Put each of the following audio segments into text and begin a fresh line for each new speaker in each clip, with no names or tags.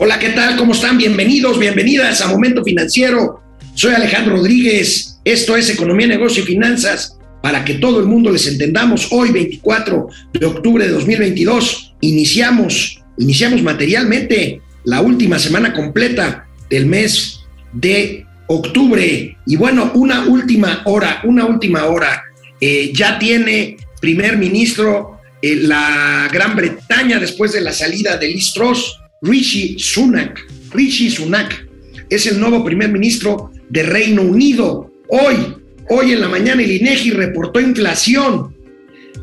Hola, ¿qué tal? ¿Cómo están? Bienvenidos, bienvenidas a Momento Financiero. Soy Alejandro Rodríguez. Esto es Economía, Negocio y Finanzas para que todo el mundo les entendamos. Hoy, 24 de octubre de 2022, iniciamos, iniciamos materialmente la última semana completa del mes de octubre. Y bueno, una última hora, una última hora. Eh, ya tiene primer ministro eh, la Gran Bretaña después de la salida de Liz Truss, Rishi Sunak. Rishi Sunak es el nuevo primer ministro de Reino Unido. Hoy, hoy en la mañana el INEGI reportó inflación.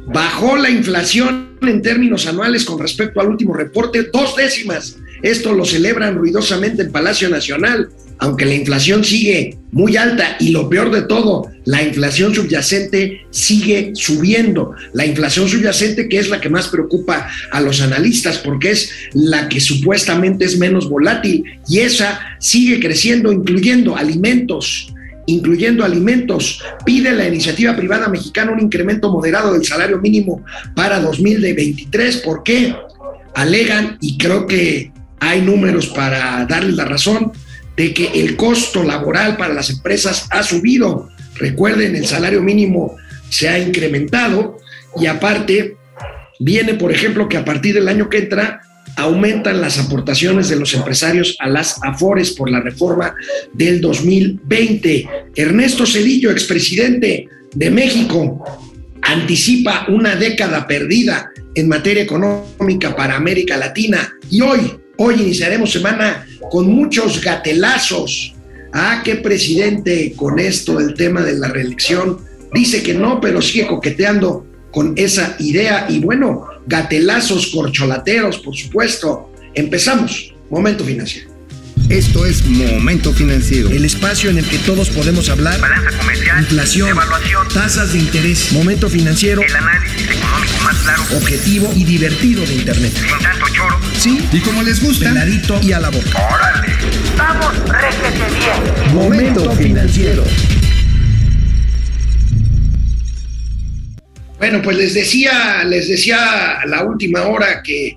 Bajó la inflación en términos anuales con respecto al último reporte, dos décimas. Esto lo celebran ruidosamente en Palacio Nacional aunque la inflación sigue muy alta y lo peor de todo, la inflación subyacente sigue subiendo. La inflación subyacente que es la que más preocupa a los analistas porque es la que supuestamente es menos volátil y esa sigue creciendo incluyendo alimentos, incluyendo alimentos. Pide la iniciativa privada mexicana un incremento moderado del salario mínimo para 2023. ¿Por qué? Alegan, y creo que hay números para darles la razón, de que el costo laboral para las empresas ha subido. Recuerden, el salario mínimo se ha incrementado y aparte viene, por ejemplo, que a partir del año que entra aumentan las aportaciones de los empresarios a las AFORES por la reforma del 2020. Ernesto Cedillo, expresidente de México, anticipa una década perdida en materia económica para América Latina y hoy Hoy iniciaremos semana con muchos gatelazos. Ah, qué presidente con esto del tema de la reelección. Dice que no, pero sigue coqueteando con esa idea. Y bueno, gatelazos corcholateros, por supuesto. Empezamos. Momento financiero.
Esto es Momento Financiero.
El espacio en el que todos podemos hablar.
Balanza comercial.
Inflación.
Evaluación.
Tasas de interés. Momento financiero.
El análisis económico más claro.
Objetivo y divertido de Internet.
Sin tanto choro.
Sí.
Y como les gusta,
Peladito y a la boca.
¡Órale! ¡Vamos, réjete bien!
Momento financiero. Bueno, pues les decía, les decía a la última hora que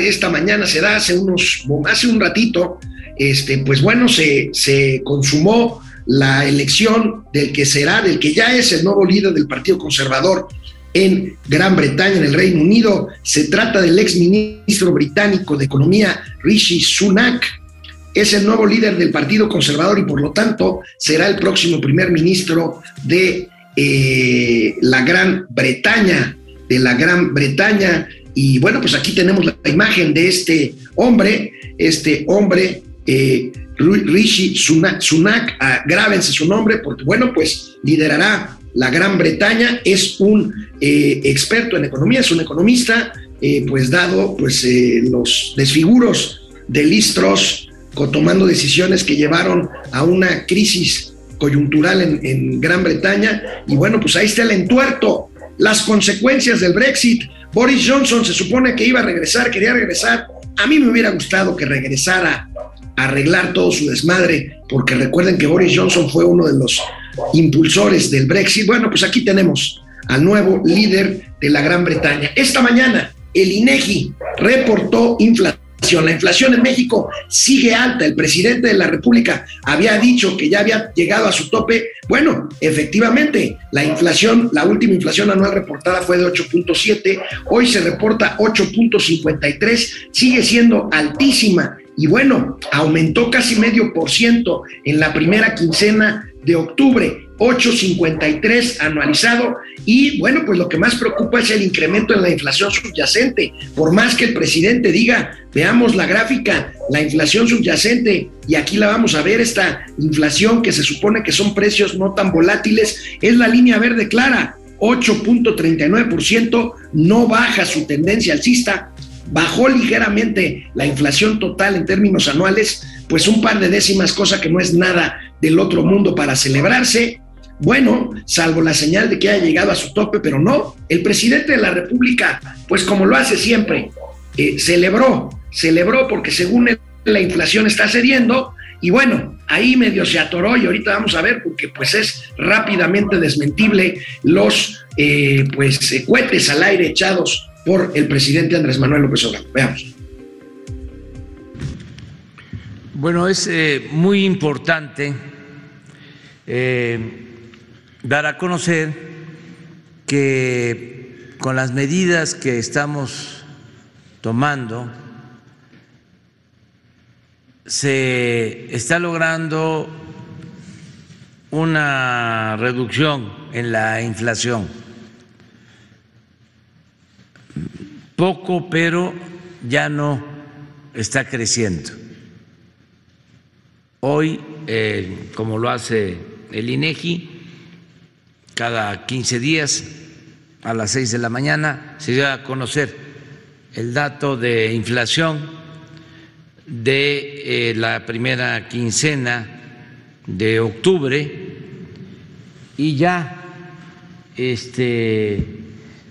esta mañana se da hace unos, hace un ratito, este, pues bueno, se, consumó la elección del que será, del que ya es el nuevo líder del Partido Conservador en Gran Bretaña, en el Reino Unido. Se trata del ex ministro británico de Economía, Rishi Sunak. Es el nuevo líder del Partido Conservador y por lo tanto será el próximo primer ministro de eh, la Gran Bretaña, de la Gran Bretaña. Y bueno, pues aquí tenemos la imagen de este hombre, este hombre, eh, Rishi Sunak, ah, grábense su nombre porque bueno, pues liderará la Gran Bretaña, es un eh, experto en economía, es un economista, eh, pues dado pues eh, los desfiguros de Listros, tomando decisiones que llevaron a una crisis coyuntural en, en Gran Bretaña, y bueno, pues ahí está el entuerto, las consecuencias del Brexit. Boris Johnson se supone que iba a regresar, quería regresar. A mí me hubiera gustado que regresara arreglar todo su desmadre, porque recuerden que Boris Johnson fue uno de los impulsores del Brexit. Bueno, pues aquí tenemos al nuevo líder de la Gran Bretaña. Esta mañana el INEGI reportó inflación. La inflación en México sigue alta. El presidente de la República había dicho que ya había llegado a su tope. Bueno, efectivamente, la inflación, la última inflación anual reportada fue de 8.7. Hoy se reporta 8.53. Sigue siendo altísima. Y bueno, aumentó casi medio por ciento en la primera quincena de octubre, 8.53 anualizado. Y bueno, pues lo que más preocupa es el incremento en la inflación subyacente. Por más que el presidente diga, veamos la gráfica, la inflación subyacente, y aquí la vamos a ver, esta inflación que se supone que son precios no tan volátiles, es la línea verde clara. 8.39%, no baja su tendencia alcista, bajó ligeramente la inflación total en términos anuales, pues un par de décimas, cosa que no es nada del otro mundo para celebrarse. Bueno, salvo la señal de que haya llegado a su tope, pero no. El presidente de la República, pues como lo hace siempre, eh, celebró, celebró porque según la inflación está cediendo y bueno, ahí medio se atoró y ahorita vamos a ver porque pues es rápidamente desmentible los eh, pues eh, cohetes al aire echados por el presidente Andrés Manuel López Obrador. Veamos.
Bueno, es muy importante dar a conocer que con las medidas que estamos tomando se está logrando una reducción en la inflación. Poco, pero ya no está creciendo. Hoy, eh, como lo hace el INEGI, cada 15 días a las 6 de la mañana se da a conocer el dato de inflación de eh, la primera quincena de octubre y ya este,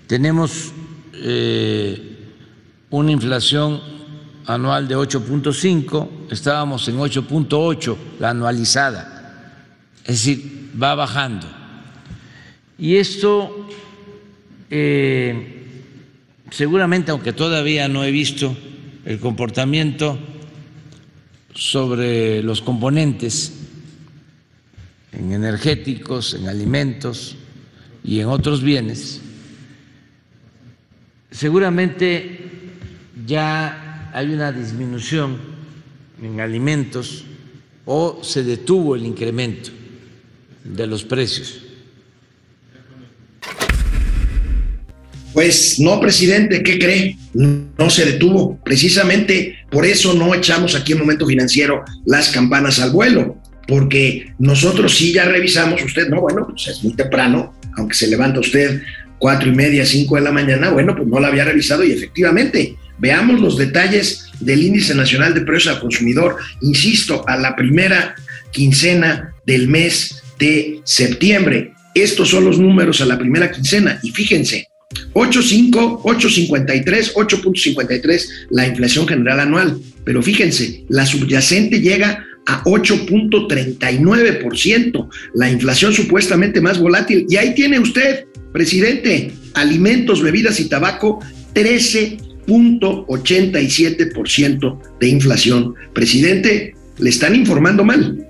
tenemos eh, una inflación anual de 8.5, estábamos en 8.8 la anualizada, es decir, va bajando. Y esto eh, seguramente, aunque todavía no he visto el comportamiento sobre los componentes en energéticos, en alimentos y en otros bienes, seguramente ya hay una disminución en alimentos o se detuvo el incremento de los precios?
Pues no, presidente, ¿qué cree? No se detuvo. Precisamente por eso no echamos aquí en Momento Financiero las campanas al vuelo, porque nosotros sí ya revisamos, usted no, bueno, pues es muy temprano, aunque se levanta usted cuatro y media, cinco de la mañana, bueno, pues no la había revisado y efectivamente Veamos los detalles del índice nacional de precios al consumidor, insisto, a la primera quincena del mes de septiembre. Estos son los números a la primera quincena y fíjense, 8.5, 8.53, 8.53 la inflación general anual, pero fíjense, la subyacente llega a 8.39%, la inflación supuestamente más volátil. Y ahí tiene usted, presidente, alimentos, bebidas y tabaco, 13 .87% de inflación. Presidente, le están informando mal.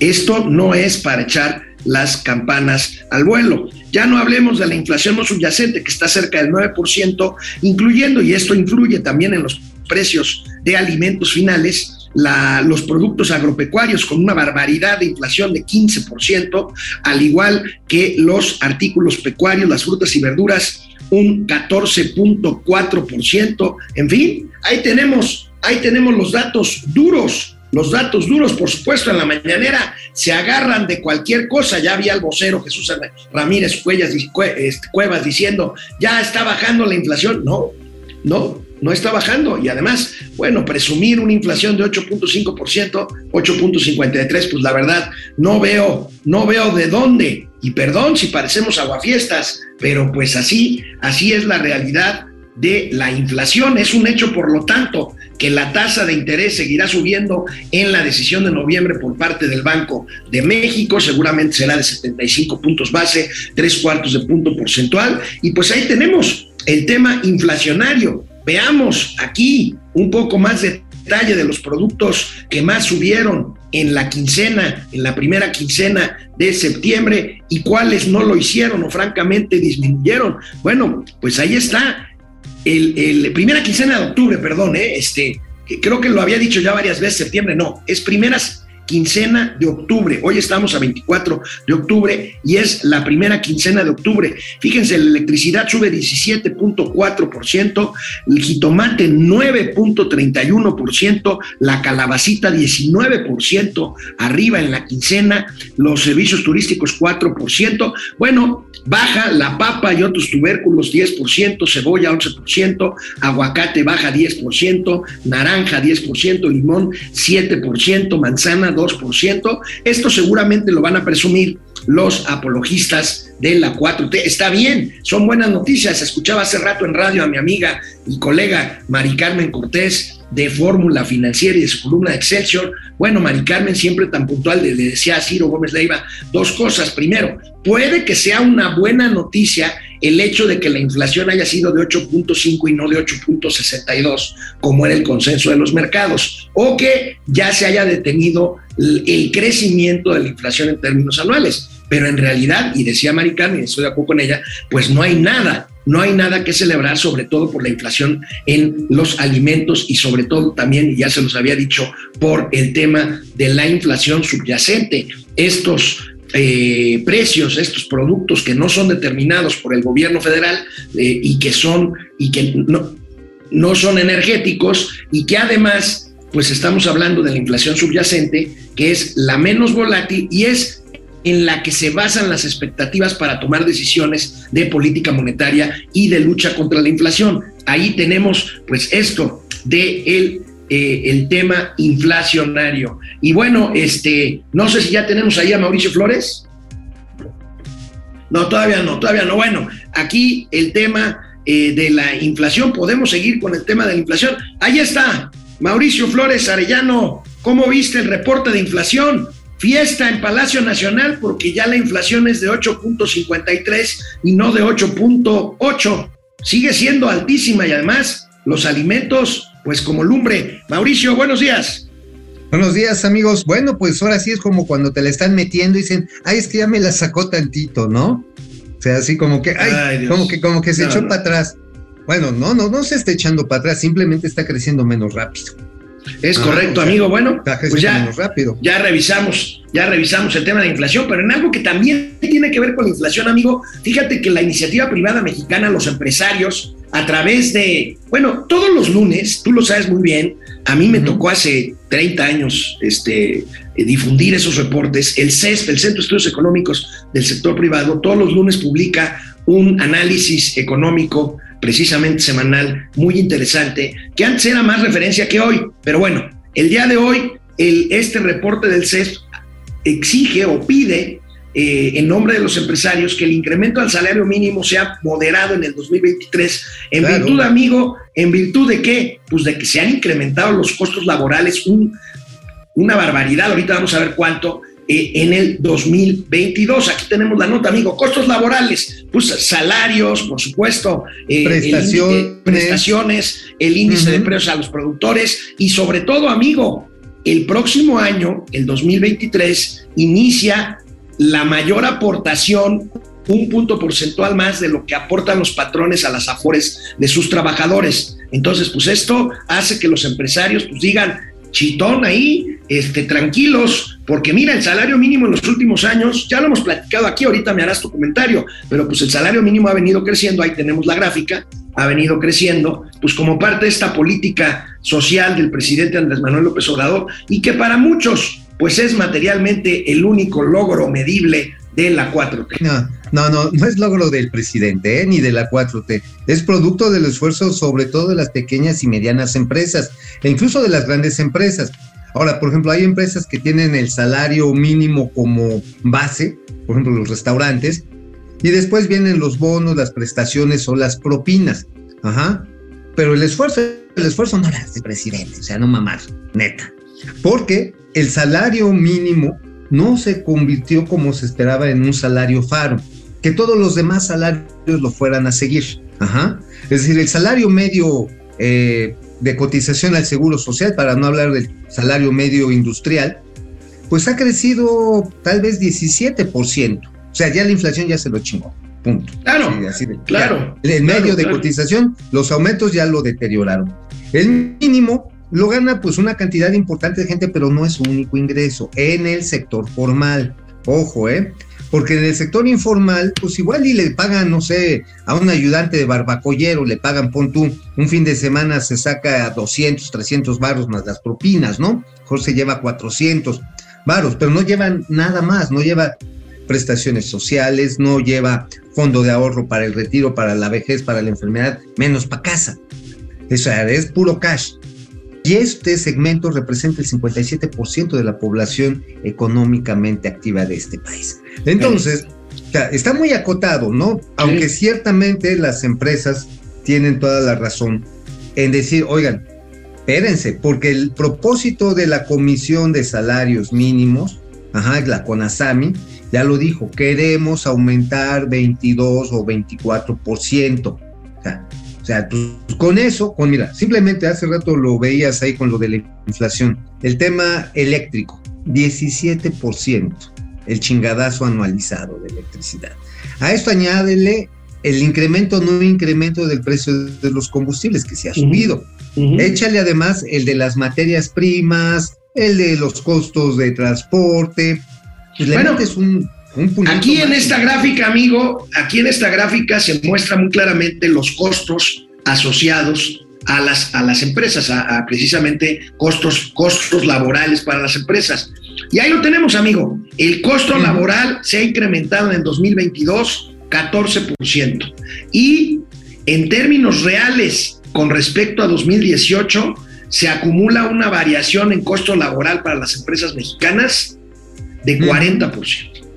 Esto no es para echar las campanas al vuelo. Ya no hablemos de la inflación no subyacente, que está cerca del 9%, incluyendo, y esto influye también en los precios de alimentos finales, los productos agropecuarios con una barbaridad de inflación de 15%, al igual que los artículos pecuarios, las frutas y verduras un 14.4%. En fin, ahí tenemos, ahí tenemos los datos duros. Los datos duros, por supuesto, en la mañanera se agarran de cualquier cosa. Ya había el vocero Jesús Ramírez este, Cuevas diciendo, ya está bajando la inflación. No, no, no está bajando. Y además, bueno, presumir una inflación de 8.5%, 8.53, pues la verdad, no veo, no veo de dónde. Y perdón si parecemos aguafiestas, pero pues así, así es la realidad de la inflación. Es un hecho, por lo tanto, que la tasa de interés seguirá subiendo en la decisión de noviembre por parte del Banco de México. Seguramente será de 75 puntos base, tres cuartos de punto porcentual. Y pues ahí tenemos el tema inflacionario. Veamos aquí un poco más de detalle de los productos que más subieron en la quincena, en la primera quincena de septiembre y cuáles no lo hicieron o francamente disminuyeron. Bueno, pues ahí está. El, primera quincena de octubre, perdón, ¿eh? este, creo que lo había dicho ya varias veces, septiembre, no, es primeras quincena de octubre. Hoy estamos a 24 de octubre y es la primera quincena de octubre. Fíjense, la electricidad sube 17.4%, el jitomate 9.31%, la calabacita 19% arriba en la quincena, los servicios turísticos 4%. Bueno, baja la papa y otros tubérculos 10%, cebolla 11%, aguacate baja 10%, naranja 10%, limón 7%, manzana 2%. Esto seguramente lo van a presumir los apologistas de la 4T. Está bien, son buenas noticias. Escuchaba hace rato en radio a mi amiga y colega Mari Carmen Cortés de Fórmula Financiera y de su columna Excelsior. Bueno, Mari Carmen siempre tan puntual, le decía a Ciro Gómez Leiva dos cosas. Primero, puede que sea una buena noticia el hecho de que la inflación haya sido de 8.5 y no de 8.62, como era el consenso de los mercados, o que ya se haya detenido el crecimiento de la inflación en términos anuales. Pero en realidad, y decía Mari Carmen, y estoy de acuerdo con ella, pues no hay nada no hay nada que celebrar, sobre todo por la inflación en los alimentos y sobre todo también, ya se los había dicho, por el tema de la inflación subyacente. Estos eh, precios, estos productos que no son determinados por el gobierno federal eh, y que son y que no, no son energéticos y que además, pues estamos hablando de la inflación subyacente, que es la menos volátil y es en la que se basan las expectativas para tomar decisiones de política monetaria y de lucha contra la inflación. Ahí tenemos pues esto de el, eh, el tema inflacionario. Y bueno, este, no sé si ya tenemos ahí a Mauricio Flores. No, todavía no, todavía no. Bueno, aquí el tema eh, de la inflación, podemos seguir con el tema de la inflación. Ahí está, Mauricio Flores Arellano, ¿cómo viste el reporte de inflación? Fiesta en Palacio Nacional porque ya la inflación es de 8.53 y no de 8.8. Sigue siendo altísima y además los alimentos, pues como lumbre. Mauricio, buenos días.
Buenos días, amigos. Bueno, pues ahora sí es como cuando te la están metiendo y dicen, ay, es que ya me la sacó tantito, ¿no? O sea, así como que, ay, como que, como que se echó para atrás. Bueno, no, no, no se está echando para atrás, simplemente está creciendo menos rápido.
Es correcto, amigo. Bueno, pues ya, ya revisamos, ya revisamos el tema de la inflación, pero en algo que también tiene que ver con la inflación, amigo, fíjate que la iniciativa privada mexicana, los empresarios, a través de, bueno, todos los lunes, tú lo sabes muy bien, a mí me tocó hace 30 años este, eh, difundir esos reportes. El CESP, el Centro de Estudios Económicos del Sector Privado, todos los lunes publica un análisis económico precisamente semanal, muy interesante, que antes era más referencia que hoy, pero bueno, el día de hoy, el, este reporte del CES exige o pide eh, en nombre de los empresarios que el incremento al salario mínimo sea moderado en el 2023, en virtud, amigo, en virtud de qué? Pues de que se han incrementado los costos laborales un, una barbaridad, ahorita vamos a ver cuánto, eh, en el 2022. Aquí tenemos la nota, amigo. Costos laborales, pues salarios, por supuesto,
eh, prestaciones.
El, prestaciones, el índice de precios a los productores y sobre todo, amigo, el próximo año, el 2023, inicia la mayor aportación un punto porcentual más de lo que aportan los patrones a las afores de sus trabajadores. Entonces, pues esto hace que los empresarios pues digan, chitón ahí, este, tranquilos, porque mira, el salario mínimo en los últimos años, ya lo hemos platicado aquí, ahorita me harás tu comentario, pero pues el salario mínimo ha venido creciendo, ahí tenemos la gráfica, ha venido creciendo, pues como parte de esta política social del presidente Andrés Manuel López Obrador, y que para muchos, pues es materialmente el único logro medible de la 4T.
No, no, no, no es logro del presidente ¿eh? ni de la 4T. Es producto del esfuerzo sobre todo de las pequeñas y medianas empresas e incluso de las grandes empresas. Ahora, por ejemplo, hay empresas que tienen el salario mínimo como base, por ejemplo, los restaurantes, y después vienen los bonos, las prestaciones o las propinas. Ajá. Pero el esfuerzo, el esfuerzo no era del presidente, o sea, no mamar, neta. Porque el salario mínimo no se convirtió como se esperaba en un salario faro, que todos los demás salarios lo fueran a seguir. Ajá. Es decir, el salario medio eh, de cotización al seguro social, para no hablar del salario medio industrial, pues ha crecido tal vez 17%. O sea, ya la inflación ya se lo chingó. Punto.
Claro, claro.
el medio de cotización, los aumentos ya lo deterioraron. El mínimo lo gana pues una cantidad importante de gente, pero no es su único ingreso en el sector formal. Ojo, ¿eh? Porque en el sector informal, pues igual y le pagan, no sé, a un ayudante de barbacollero, le pagan, pon tú, un fin de semana se saca 200, 300 barros más las propinas, ¿no? Mejor lleva 400 barros, pero no llevan nada más, no lleva prestaciones sociales, no lleva fondo de ahorro para el retiro, para la vejez, para la enfermedad, menos para casa. Eso es puro cash Y este segmento representa el 57% de la población económicamente activa de este país. Entonces, está muy acotado, ¿no? Aunque ciertamente las empresas tienen toda la razón en decir, oigan, espérense, porque el propósito de la Comisión de Salarios Mínimos, ajá, la CONASAMI, ya lo dijo, queremos aumentar 22 o 24%. Sea, pues, con eso, con mira, simplemente hace rato lo veías ahí con lo de la inflación. El tema eléctrico, 17%, el chingadazo anualizado de electricidad. A esto añádele el incremento, no incremento del precio de los combustibles que se ha subido. Échale además el de las materias primas, el de los costos de transporte,
pues bueno, un, aquí en esta gráfica, amigo, aquí en esta gráfica se muestra muy claramente los costos asociados a las, a las empresas, a, precisamente costos, costos laborales para las empresas. Y ahí lo tenemos, amigo. El costo laboral se ha incrementado en 2022 14%. Y en términos reales, con respecto a 2018, se acumula una variación en costo laboral para las empresas mexicanas de 40%.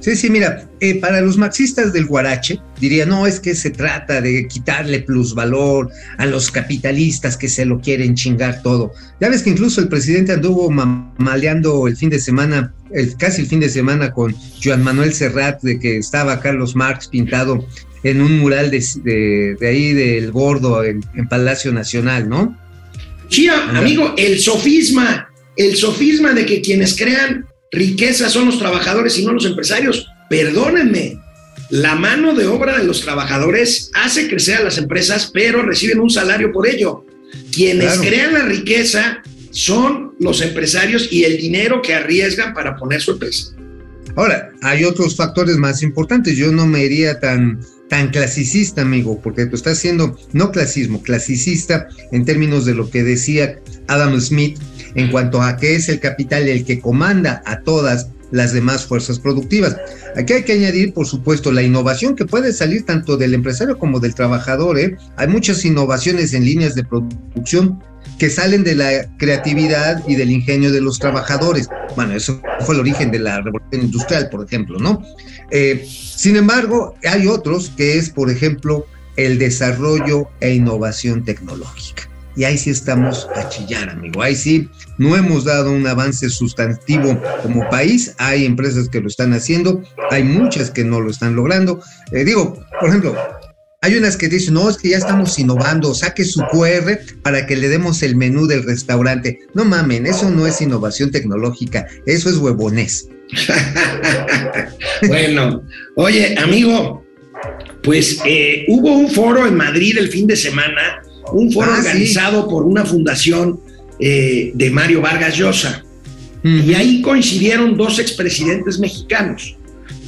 Sí, sí, mira, eh, para los marxistas del Guarache, diría, no, es que se trata de quitarle plusvalor a los capitalistas que se lo quieren chingar todo. Ya ves que incluso el presidente anduvo maleando el fin de semana, el, casi el fin de semana con Joan Manuel Serrat, de que estaba Carlos Marx pintado en un mural de, ahí del gordo en, en, Palacio Nacional, ¿no?
Sí, amigo, el sofisma, el sofisma de que quienes crean riqueza son los trabajadores y no los empresarios. Perdónenme, la mano de obra de los trabajadores hace crecer a las empresas, pero reciben un salario por ello. Quienes crean la riqueza son los empresarios y el dinero que arriesgan para poner su empresa.
Ahora, hay otros factores más importantes. Yo no me iría tan, tan clasicista, amigo, porque tú estás siendo, no clasismo, clasicista en términos de lo que decía Adam Smith en cuanto a que es el capital el que comanda a todas las demás fuerzas productivas. Aquí hay que añadir, por supuesto, la innovación que puede salir tanto del empresario como del trabajador. ¿eh? Hay muchas innovaciones en líneas de producción que salen de la creatividad y del ingenio de los trabajadores. Bueno, eso fue el origen de la revolución industrial, por ejemplo, ¿no? Eh, sin embargo, hay otros que es, por ejemplo, el desarrollo e innovación tecnológica y ahí sí estamos a chillar, amigo. Ahí sí no hemos dado un avance sustantivo como país. Hay empresas que lo están haciendo, hay muchas que no lo están logrando. Eh, digo, por ejemplo, hay unas que dicen, no, es que ya estamos innovando, saque su QR para que le demos el menú del restaurante. No mamen, eso no es innovación tecnológica, eso es huevonés.
bueno, oye, amigo, pues eh, hubo un foro en Madrid el fin de semana un foro ah, organizado por una fundación eh, de Mario Vargas Llosa. Y ahí coincidieron dos expresidentes mexicanos,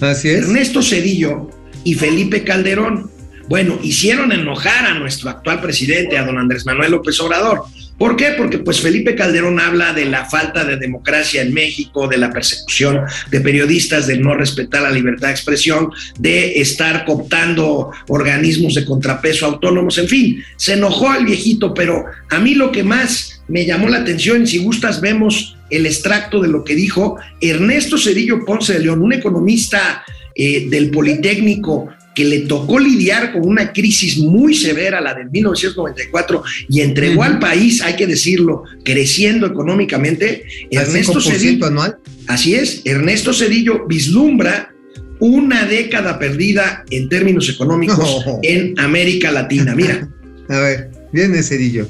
Así es.
Ernesto Cedillo y Felipe Calderón. Bueno, hicieron enojar a nuestro actual presidente, a don Andrés Manuel López Obrador. ¿Por qué? Porque pues Felipe Calderón habla de la falta de democracia en México, de la persecución de periodistas, de no respetar la libertad de expresión, de estar cooptando organismos de contrapeso autónomos, en fin, se enojó al viejito, pero a mí lo que más me llamó la atención, si gustas vemos el extracto de lo que dijo Ernesto Cedillo Ponce de León, un economista eh, del Politécnico, que le tocó lidiar con una crisis muy severa, la del 1994, y entregó al país, hay que decirlo, creciendo económicamente.
Ernesto Cedillo, anual.
Así es, Ernesto Cedillo vislumbra una década perdida en términos económicos en América Latina. Mira.
A ver, viene Cedillo.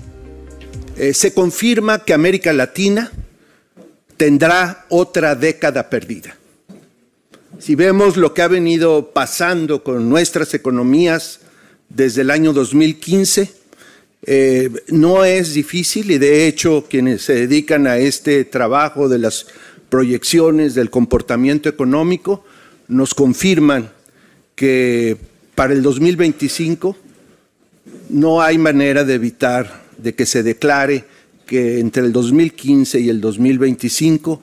Eh, se confirma que América Latina tendrá otra década perdida. Si vemos lo que ha venido pasando con nuestras economías desde el año 2015, eh, no es difícil y de hecho quienes se dedican a este trabajo de las proyecciones del comportamiento económico nos confirman que para el 2025 no hay manera de evitar de que se declare que entre el 2015 y el 2025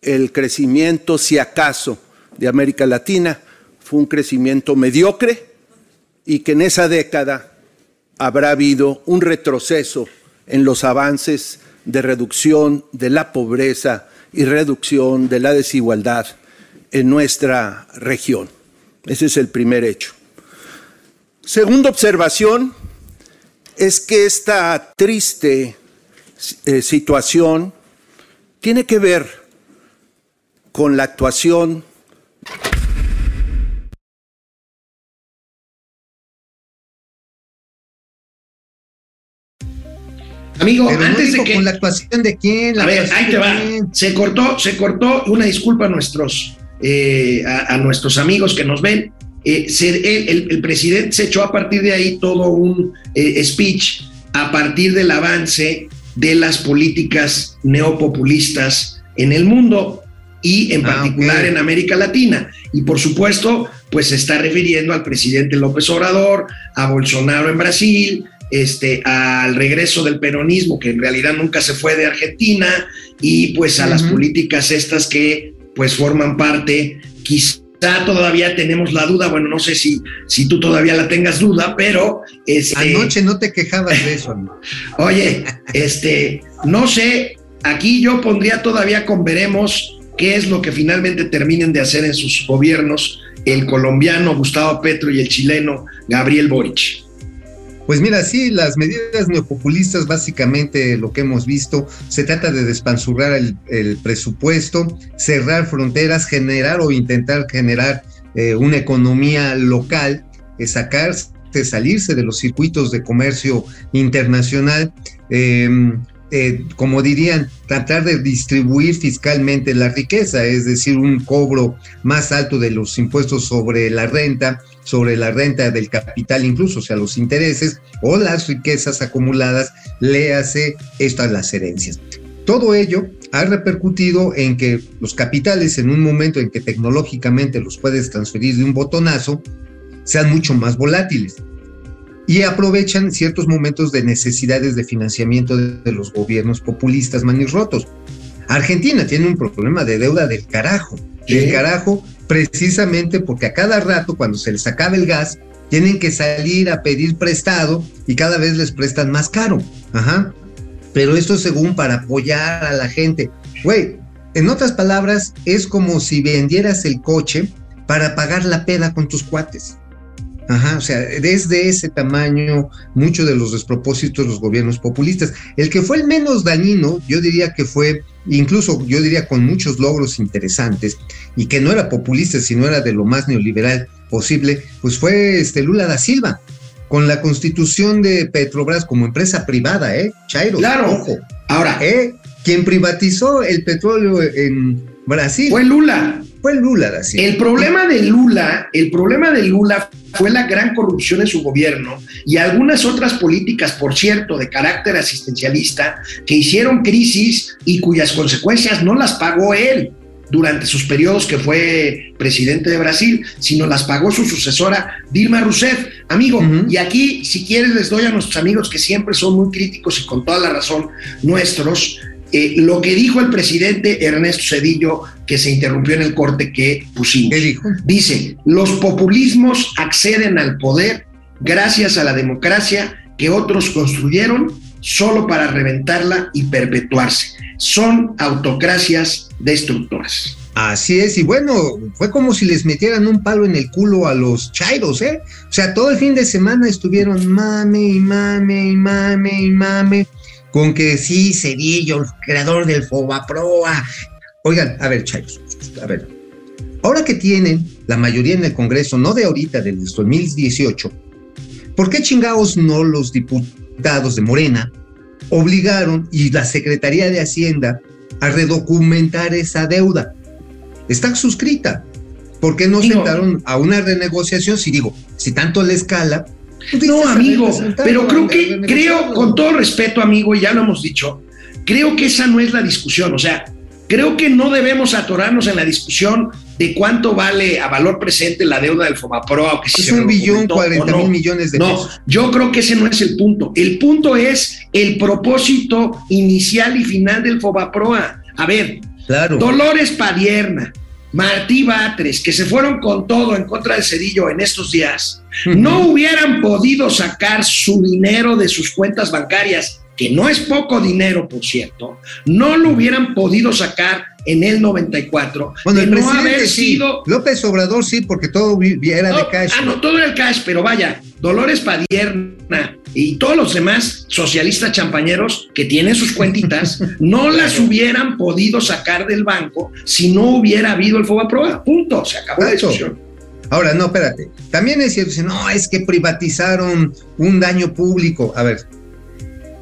el crecimiento, si acaso, de América Latina fue un crecimiento mediocre y que en esa década habrá habido un retroceso en los avances de reducción de la pobreza y reducción de la desigualdad en nuestra región. Ese es el primer hecho. Segunda observación es que esta triste eh, situación tiene que ver con la actuación
Amigo,
Pero
antes de que.
con la actuación de quién. La
A ver, ahí te va. Se cortó, se cortó. Una disculpa a nuestros, eh, a, a nuestros amigos que nos ven. Eh, se- el, el- el presidente se echó a partir de ahí todo un eh, speech a partir del avance de las políticas neopopulistas en el mundo y en
Ah,
particular en América Latina. Y por supuesto, pues se está refiriendo al presidente López Obrador, a Bolsonaro en Brasil, este, al regreso del peronismo, que en realidad nunca se fue de Argentina, y pues a las políticas estas que pues forman parte, quizá todavía tenemos la duda, bueno, no sé si, si tú todavía la tengas duda, pero este,
Anoche no te quejabas de eso.
Oye, este, no sé, aquí yo pondría todavía con veremos qué es lo que finalmente terminen de hacer en sus gobiernos el colombiano Gustavo Petro y el chileno Gabriel Boric.
Pues mira, sí, las medidas neopopulistas, básicamente lo que hemos visto, se trata de despanzurrar el, presupuesto, cerrar fronteras, generar o intentar generar eh, una economía local, eh, sacarse, salirse de los circuitos de comercio internacional, eh, eh, como dirían, tratar de distribuir fiscalmente la riqueza, es decir, un cobro más alto de los impuestos sobre la renta, sobre la renta del capital incluso, o sea, los intereses o las riquezas acumuladas, léase estas las herencias. Todo ello ha repercutido en que los capitales en un momento en que tecnológicamente los puedes transferir de un botonazo, sean mucho más volátiles y aprovechan ciertos momentos de necesidades de financiamiento de, los gobiernos populistas manirrotos. Argentina tiene un problema de deuda del carajo,
¿Qué?
del carajo, precisamente porque a cada rato, cuando se les acaba el gas, tienen que salir a pedir prestado y cada vez les prestan más caro. Ajá. Pero esto según para apoyar a la gente. Güey, en otras palabras, es como si vendieras el coche para pagar la peda con tus cuates. Ajá, o sea, desde ese tamaño, muchos de los despropósitos de los gobiernos populistas. El que fue el menos dañino, yo diría que fue, incluso yo diría con muchos logros interesantes, y que no era populista, sino era de lo más neoliberal posible, pues fue este Lula da Silva, con la constitución de Petrobras como empresa privada, ¿eh? Chairo,
Claro.
ojo,
Ahora,
¿eh? Quien privatizó el petróleo en Brasil
fue Lula.
fue Lula da Silva.
El problema de Lula, el problema de Lula fue la gran corrupción en su gobierno y algunas otras políticas, por cierto, de carácter asistencialista, que hicieron crisis y cuyas consecuencias no las pagó él durante sus periodos que fue presidente de Brasil, sino las pagó su sucesora Dilma Rousseff. Amigo, y aquí, si quieres, les doy a nuestros amigos que siempre son muy críticos y con toda la razón nuestros, eh, lo que dijo el presidente Ernesto Cedillo, que se interrumpió en el corte que pusimos.
¿Qué dijo?
Dice, los populismos acceden al poder gracias a la democracia que otros construyeron solo para reventarla y perpetuarse. Son autocracias destructoras.
Así es, y bueno, fue como si les metieran un palo en el culo a los chairos, ¿eh? O sea, todo el fin de semana estuvieron mame y mame y mame y mame con que sí, Cedillo, el creador del Fobaproa. Oigan, a ver, chairos, a ver. Ahora que tienen la mayoría en el Congreso, no de ahorita, del 2018, ¿por qué chingados no los diputados de Morena obligaron y la Secretaría de Hacienda a redocumentar esa deuda? Está suscrita. ¿Por qué no
Digo-
sentaron a una renegociación? Si digo, si tanto le escala.
No, amigo, pero creo que, creo, con todo respeto, amigo, y ya lo hemos dicho, creo que esa no es la discusión. O sea, creo que no debemos atorarnos en la discusión de cuánto vale a valor presente la deuda del Fobaproa. o que si
Es
se
un billón, 40
no.
mil millones de
No,
pesos.
yo creo que ese no es el punto. El punto es el propósito inicial y final del Fobaproa. A ver,
Claro.
Dolores Padierna, Martí Batres, que se fueron con todo en contra de Cedillo en estos días, no hubieran podido sacar su dinero de sus cuentas bancarias que no es poco dinero, por cierto, no lo hubieran podido sacar en el 94.
Bueno, el
de no
presidente
haber
sí.
sido
López Obrador sí, porque todo era de cash.
Ah, no, todo era el cash, pero vaya, Dolores Padierna y todos los demás socialistas champañeros que tienen sus cuentitas no las hubieran podido sacar del banco si no hubiera habido el Fobaproa. Punto, se acabó la discusión.
Ahora, no, espérate. También es cierto, no, es que privatizaron un daño público. A ver,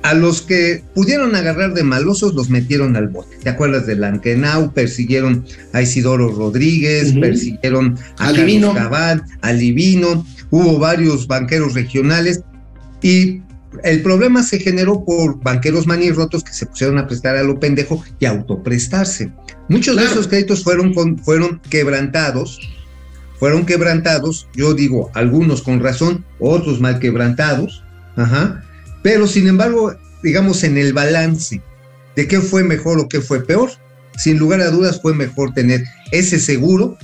a los que pudieron agarrar de malosos los metieron al bote. ¿Te acuerdas de Lankenau? Persiguieron a Isidoro Rodríguez, persiguieron a
Al
Carlos. Cabal, a Livino, hubo varios banqueros regionales y el problema se generó por banqueros manirrotos que se pusieron a prestar a lo pendejo y a autoprestarse. Muchos de esos créditos fueron, con- fueron quebrantados, fueron quebrantados, yo digo, algunos con razón, otros mal quebrantados, ajá, pero sin embargo, digamos, en el balance de qué fue mejor o qué fue peor, sin lugar a dudas fue mejor tener ese seguro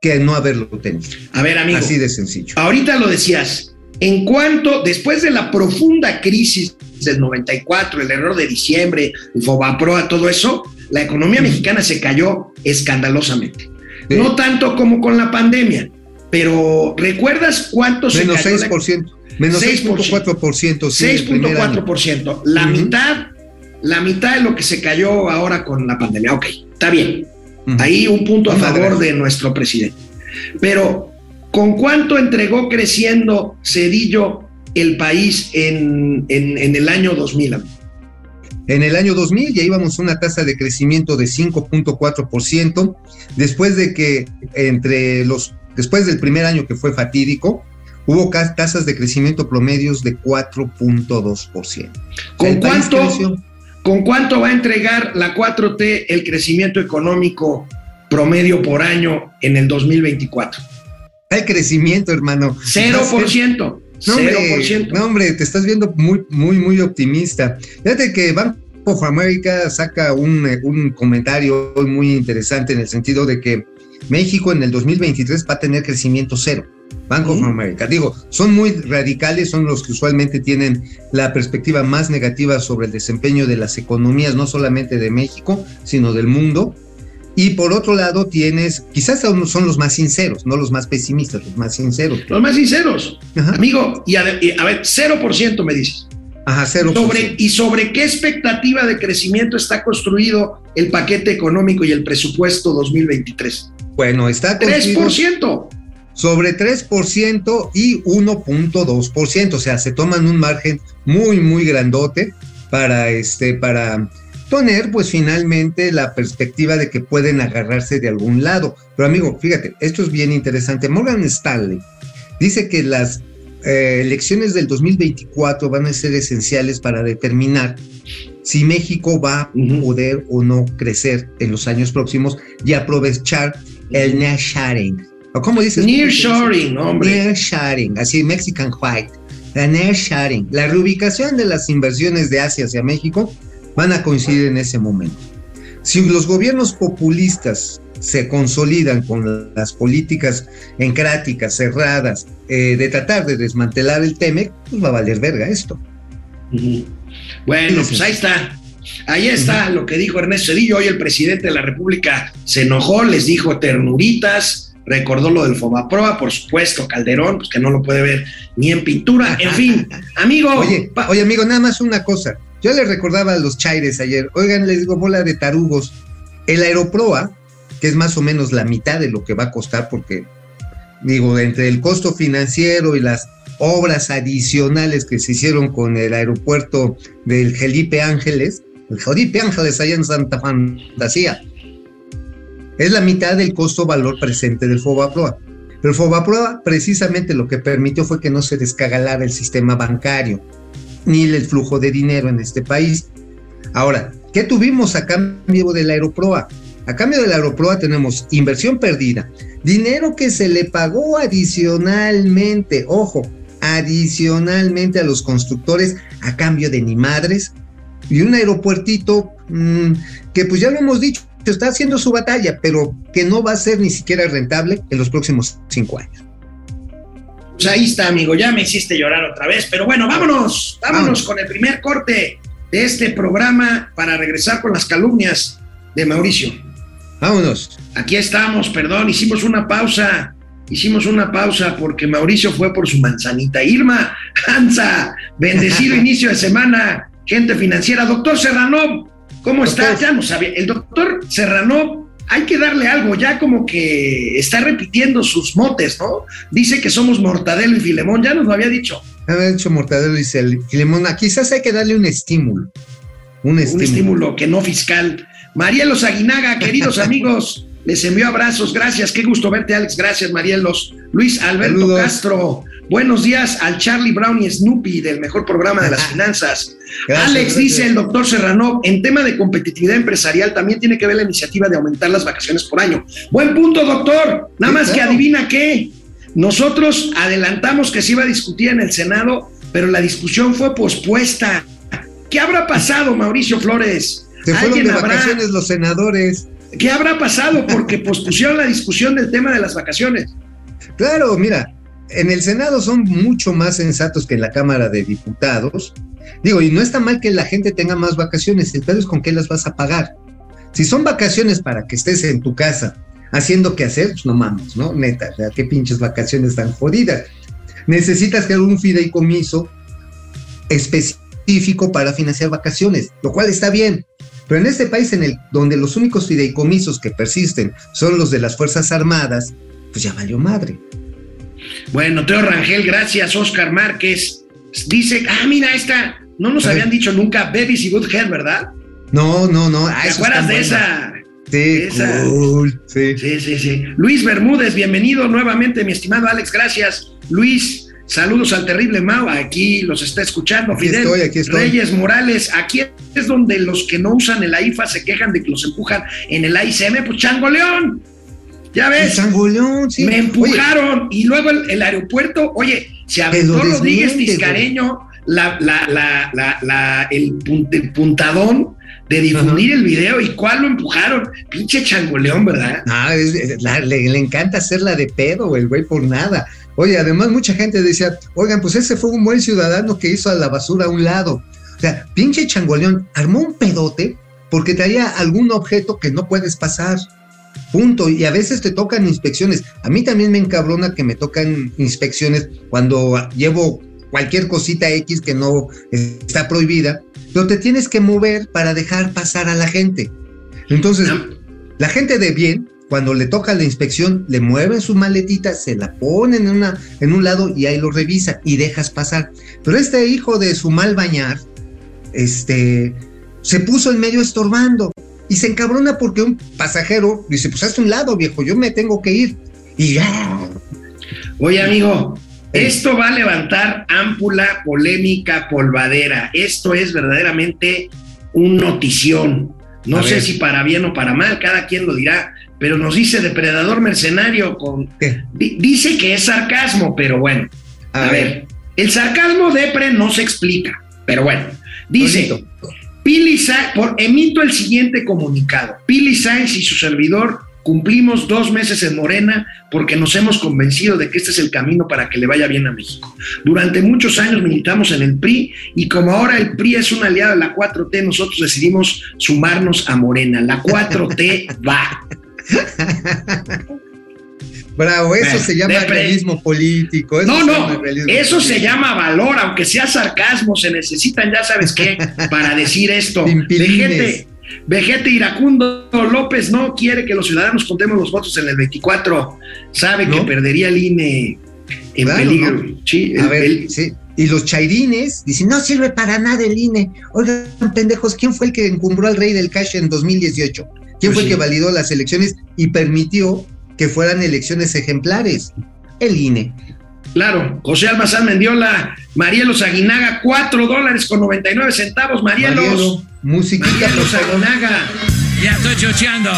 que no haberlo tenido.
A ver, amigo,
Así de sencillo.
ahorita lo decías, en cuanto, después de la profunda crisis del 94, el error de diciembre, el Fobaproa, todo eso, la economía mexicana se cayó escandalosamente.
Sí.
No tanto como con la pandemia, pero ¿recuerdas cuánto se
Menos
cayó la-
6%, menos 6.4%. sí, el primer año.
6.4%. La mitad, la mitad de lo que se cayó ahora con la pandemia. Ok, está bien. Ahí un punto a favor de nuestro presidente. Pero, ¿con cuánto entregó creciendo Cedillo el país en, en- en el año 2000? amigo?
En el año 2000 ya íbamos a una tasa de crecimiento de 5.4%, después de que entre los, después del primer año que fue fatídico, hubo tasas de crecimiento promedios de 4.2%.
¿Con cuánto. ¿Con cuánto va a entregar la 4T el crecimiento económico promedio por año en el 2024?
Hay crecimiento, hermano.
0%.
No hombre,
0%.
no, hombre, te estás viendo muy, muy, muy optimista. Fíjate que Bank of America saca un, eh, un comentario hoy muy interesante en el sentido de que México en el 2023 va a tener crecimiento cero. Bank of. America. Digo, son muy radicales, son los que usualmente tienen la perspectiva más negativa sobre el desempeño de las economías, no solamente de México, sino del mundo. Y por otro lado tienes, quizás son, los más sinceros, no los más pesimistas, los más sinceros.
Los más sinceros.
Ajá,
Amigo, y a, y a ver, 0% me dices.
Ajá cero.
Sobre, ¿Y sobre qué expectativa de crecimiento está construido el paquete económico y el presupuesto 2023?
Bueno, está construido
3%.
sobre 3% y 1.2%, o sea, se toman un margen muy, muy grandote para, este, para poner, pues finalmente, la perspectiva de que pueden agarrarse de algún lado. Pero amigo, fíjate, esto es bien interesante. Morgan Stanley dice que las eh, elecciones del 2024 van a ser esenciales para determinar si México va a poder o no crecer en los años próximos y aprovechar el nearshoring. ¿O cómo dices?
Nearshoring, hombre.
Nearshoring, así Mexican White. La nearshoring, la reubicación de las inversiones de Asia hacia México van a coincidir en ese momento. Si los gobiernos populistas se consolidan con las políticas encráticas, cerradas, eh, de tratar de desmantelar el TEMEC, pues va a valer verga esto.
Bueno, pues ahí está. Ahí está lo que dijo Ernesto Cedillo. Hoy el presidente de la República se enojó, les dijo ternuritas, recordó lo del Fobaproa, por supuesto, Calderón, pues que no lo puede ver ni en pintura. En fin, amigo.
Oye, oye, amigo, nada más una cosa. Yo les recordaba a los chaires ayer, oigan, les digo bola de tarugos. El Aeroproa, que es más o menos la mitad de lo que va a costar, porque digo, entre el costo financiero y las obras adicionales que se hicieron con el aeropuerto del Felipe Ángeles, el Felipe Ángeles allá en Santa Fantasía, es la mitad del costo valor presente del Fobaproa. El Fobaproa precisamente lo que permitió fue que no se descagalara el sistema bancario ni el flujo de dinero en este país. Ahora, ¿qué tuvimos a cambio del Aeroproa? A cambio del Aeroproa tenemos inversión perdida, dinero que se le pagó adicionalmente, ojo, adicionalmente a los constructores a cambio de ni madres y un aeropuertito mmm, que pues ya lo hemos dicho, está haciendo su batalla, pero que no va a ser ni siquiera rentable en los próximos cinco años.
Pues ahí está, amigo, ya me hiciste llorar otra vez, pero bueno, vámonos, vámonos
Vamos.
con el primer corte de este programa para regresar con las calumnias de Mauricio.
Vámonos.
Aquí estamos, perdón, hicimos una pausa, hicimos una pausa porque Mauricio fue por su manzanita. Irma, Hansa, bendecido inicio de semana, gente financiera. Doctor Serrano, ¿cómo está?
Doctor.
Ya no sabía. El doctor Serrano, hay que darle algo, ya como que está repitiendo sus motes, ¿no? Dice que somos Mortadelo y Filemón, ya nos lo había dicho.
Había dicho Mortadelo y Filemón. Quizás hay que darle un estímulo. Un estímulo.
Un estímulo que no fiscal. Marielos Aguinaga, queridos amigos, les envío abrazos, gracias, qué gusto verte, Alex, gracias, Marielos. Luis Alberto
Saludos.
Castro, buenos días al Charlie Brown y Snoopy del mejor programa de las finanzas.
Gracias,
Alex
gracias.
dice el doctor Serrano, en tema de competitividad empresarial también tiene que ver la iniciativa de aumentar las vacaciones por año. Buen punto, doctor. Nada más que adivina qué. Nosotros adelantamos que se iba a discutir en el Senado, pero la discusión fue pospuesta. ¿Qué habrá pasado, Mauricio Flores?
Se fueron
¿Alguien
de
habrá-
vacaciones los senadores.
¿Qué habrá pasado? Porque pospusieron la discusión del tema de las vacaciones.
Claro, mira, en el Senado son mucho más sensatos que en la Cámara de Diputados. Digo, y no está mal que la gente tenga más vacaciones, el pedo es con qué las vas a pagar. Si son vacaciones para que estés en tu casa haciendo qué hacer, pues no mames, ¿no? Neta, qué pinches vacaciones tan jodidas. Necesitas crear un fideicomiso específico para financiar vacaciones, lo cual está bien. Pero en este país en el donde los únicos fideicomisos que persisten son los de las Fuerzas Armadas, pues ya valió madre.
Bueno, Teo Rangel, gracias. Oscar Márquez dice, ah, mira esta, no nos habían dicho nunca Babies y Good Head, ¿verdad?
No, no, no. ah,
¿Te acuerdas de esa?
Sí,
Esa.
cool, sí.
Sí, sí, sí. Luis Bermúdez, bienvenido nuevamente, mi estimado Alex, gracias. Luis, saludos al terrible Mau, aquí los está escuchando.
Aquí
Fidel
estoy, aquí estoy.
Reyes Morales, aquí es donde los que no usan el AIFA se quejan de que los empujan en el AICM, pues Chango León. Ya ves,
sí.
me
Oye,
empujaron y luego el, el aeropuerto, oye, se aventó Rodríguez Tiscareño la, la, la, la, la- el, pun- el puntadón de difundir el video y cuál lo empujaron. Pinche changoleón, ¿verdad?
no, es- es- la- le, le encanta hacerla de pedo, el güey, por nada. Oye, además mucha gente decía, oigan, pues ese fue un buen ciudadano que hizo a la basura a un lado. O sea, pinche changoleón armó un pedote porque traía algún objeto que no puedes pasar. Punto. Y a veces te tocan inspecciones. A mí también me encabrona que me tocan inspecciones cuando llevo cualquier cosita X que no está prohibida, pero te tienes que mover para dejar pasar a la gente. Entonces, la gente de bien, cuando le toca la inspección, le mueven su maletita, se la ponen en, una, en un lado y ahí lo revisa y dejas pasar. Pero este hijo de su mal bañar, este, se puso en medio estorbando y se encabrona porque un pasajero dice, pues hazte un lado, viejo, yo me tengo que ir. Y ya.
Oye, amigo, esto va a levantar ámpula, polémica, polvadera. Esto es verdaderamente un notición. No
A
sé
ver.
si para bien o para mal, cada quien lo dirá, pero nos dice depredador mercenario con... Dice que es sarcasmo, pero bueno.
A,
A ver, el sarcasmo depre no se explica, pero bueno, dice,
Bonito.
Pili Sa- por, emito el siguiente comunicado. Pili Sáenz y su servidor cumplimos dos meses en Morena porque nos hemos convencido de que este es el camino para que le vaya bien a México. Durante muchos años militamos en el PRI y como ahora el PRI es un aliado de la 4T, nosotros decidimos sumarnos a Morena. La 4T va.
Bravo, eso
Bueno,
se llama realismo político. Eso
No, no,
realismo
eso se llama valor, aunque sea sarcasmo, se necesitan, ya sabes qué, para decir esto. Vejete, Vejete Iracundo López no quiere que los ciudadanos contemos los votos en el 24. Sabe que perdería el INE en
Claro,
peligro.
¿no?
Sí,
A ver, sí. Y los chairines dicen, no sirve para nada el INE. Oigan, pendejos, ¿quién fue el que encumbró al rey del cash en 2018? ¿Quién
Pues
fue el que validó las elecciones y permitió que fueran elecciones ejemplares? El INE.
claro, José Almazán Mendiola, Marielos Aguinaga, 4 dólares con 99 centavos. Marielos,
Marielo, musiquita, por
Marielos. Aguinaga.
Ya estoy chocheando.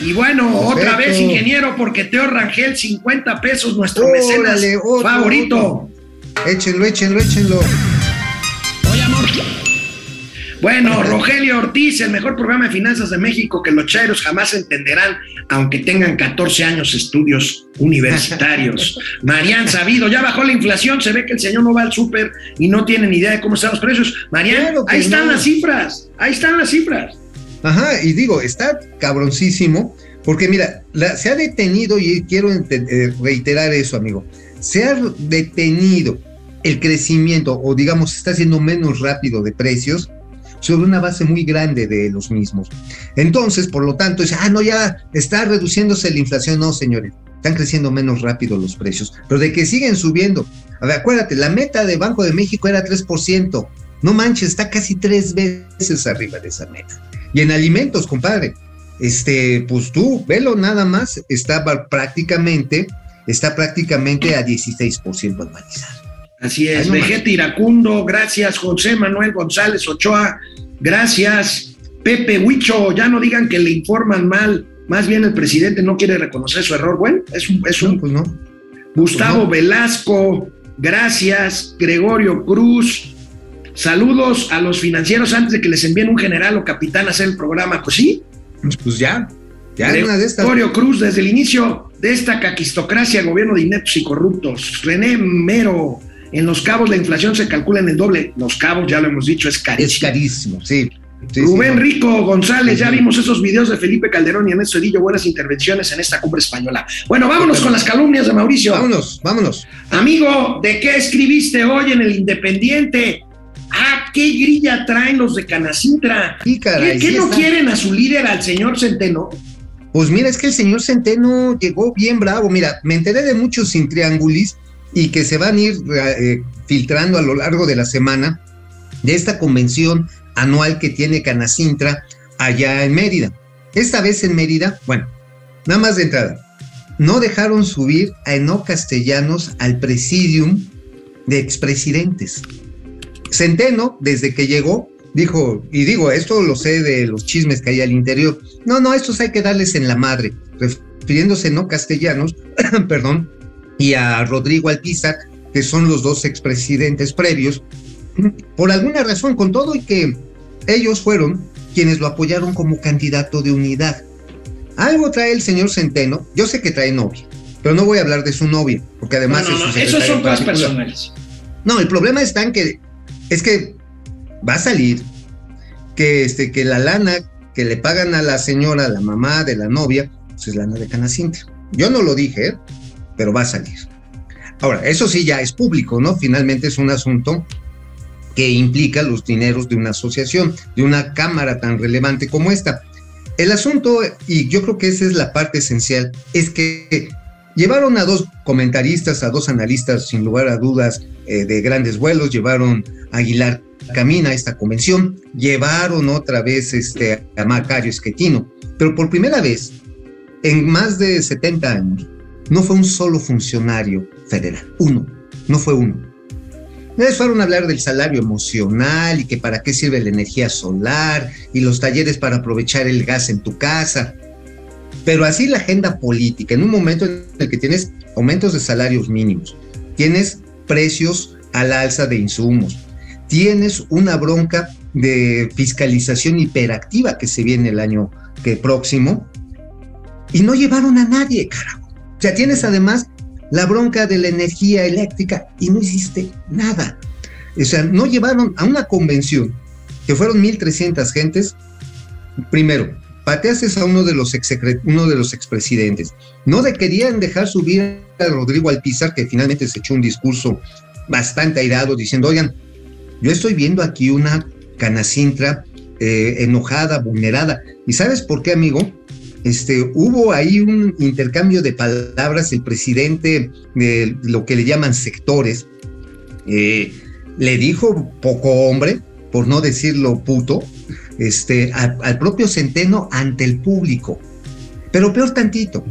Y bueno, otra vez, ingeniero, porque Teo Rangel, 50 pesos, nuestro
Órale,
mecenas
otro,
favorito.
otro. Échenlo, échenlo, échenlo.
Bueno, Rogelio Ortiz, el mejor programa de finanzas de México que los chairos jamás entenderán, aunque tengan 14 años estudios universitarios. Marian Sabido, ya bajó la inflación, se ve que el señor no va al súper y no tiene ni idea de cómo están los precios. Marian,
Claro
ahí están
no.
las cifras, ahí están las cifras.
Ajá, y digo, está cabroncísimo, porque mira, la- se ha detenido, y quiero eh, reiterar eso, amigo, se ha detenido el crecimiento, o digamos, está siendo menos rápido de precios sobre una base muy grande de los mismos. Entonces, por lo tanto, dice, ah, no, ya está reduciéndose la inflación. No, señores, están creciendo menos rápido los precios, pero de que siguen subiendo. A ver, acuérdate, la meta de Banco de México era 3%. No manches, está casi tres veces arriba de esa meta. Y en alimentos, compadre, este, pues tú, velo nada más, está prácticamente, está prácticamente a 16% anualizado.
Así es, Vegeta Iracundo, gracias, José Manuel González Ochoa, gracias, Pepe Huicho, ya no digan que le informan mal, más bien el presidente no quiere reconocer su error, bueno, es un, es un
No, pues no.
Gustavo
no.
Velasco, gracias, Gregorio Cruz, saludos a los financieros antes de que les envíen un general o capitán a hacer el programa, pues sí,
Pues ya, ya en una de estas.
Gregorio Cruz, desde el inicio de esta caquistocracia, gobierno de ineptos y corruptos. René Mero, en Los Cabos la inflación se calcula en el doble. Los Cabos, ya lo hemos dicho, es
Es
carísimo.
carísimo, sí. Sí,
Rubén
sí.
Rico González, ya vimos esos videos de Felipe Calderón y Ernesto Edillo, buenas intervenciones en esta cumbre española. Bueno, vámonos con las calumnias de Mauricio.
Vámonos, vámonos.
Amigo, ¿de qué escribiste hoy en el Independiente? Ah, qué grilla traen los de Canacintra.
Sí, caray,
¿Qué, no
está.
quieren a su líder, al señor Centeno?
Pues mira, es que el señor Centeno llegó bien bravo. Mira, me enteré de muchos sin triángulis y que se van a ir eh, filtrando a lo largo de la semana de esta convención anual que tiene Canacintra allá en Mérida. Esta vez en Mérida, bueno, nada más de entrada, no dejaron subir a Eno Castellanos al presidium de expresidentes. Centeno, desde que llegó, dijo, y digo, esto lo sé de los chismes que hay al interior, no, no, estos hay que darles en la madre, refiriéndose no castellanos, perdón, y a Rodrigo Alpizar, que son los dos expresidentes previos, por alguna razón, con todo y que ellos fueron quienes lo apoyaron como candidato de unidad. Algo trae el señor Centeno, yo sé que trae novia, pero no voy a hablar de su novia, porque además
No, no,
es su
no, esos son
particular.
personales.
No, el problema está en que es que va a salir que este que la lana que le pagan a la señora, la mamá de la novia, pues es lana de Canacintra. Yo no lo dije, ¿eh? Pero va a salir. Ahora, eso sí ya es público, ¿no? Finalmente es un asunto que implica los dineros de una asociación, de una cámara tan relevante como esta. El asunto, y yo creo que esa es la parte esencial, es que llevaron a dos comentaristas, a dos analistas, sin lugar a dudas, eh, de grandes vuelos, llevaron a Aguilar Camina a esta convención, llevaron otra vez este, a Macario Esquetino, pero por primera vez en más de 70 años no fue un solo funcionario federal, uno, no fue uno. Les fueron a hablar del salario emocional y que para qué sirve la energía solar y los talleres para aprovechar el gas en tu casa. Pero así la agenda política, en un momento en el que tienes aumentos de salarios mínimos, tienes precios al alza de insumos, tienes una bronca de fiscalización hiperactiva que se viene el año que próximo y no llevaron a nadie, carajo. O sea, tienes además la bronca de la energía eléctrica y no hiciste nada. O sea, no llevaron a una convención que fueron 1.300 gentes. Primero, pateaste a uno de los, ex uno de los expresidentes. No le querían dejar subir a Rodrigo Alpizar, que finalmente se echó un discurso bastante airado diciendo, oigan, yo estoy viendo aquí una canacintra eh, enojada, vulnerada. ¿Y sabes por qué, amigo? Este, hubo ahí un intercambio de palabras, el presidente de lo que le llaman sectores, eh, le dijo poco hombre, por no decirlo puto, este, al propio Centeno ante el público. Pero peor tantito,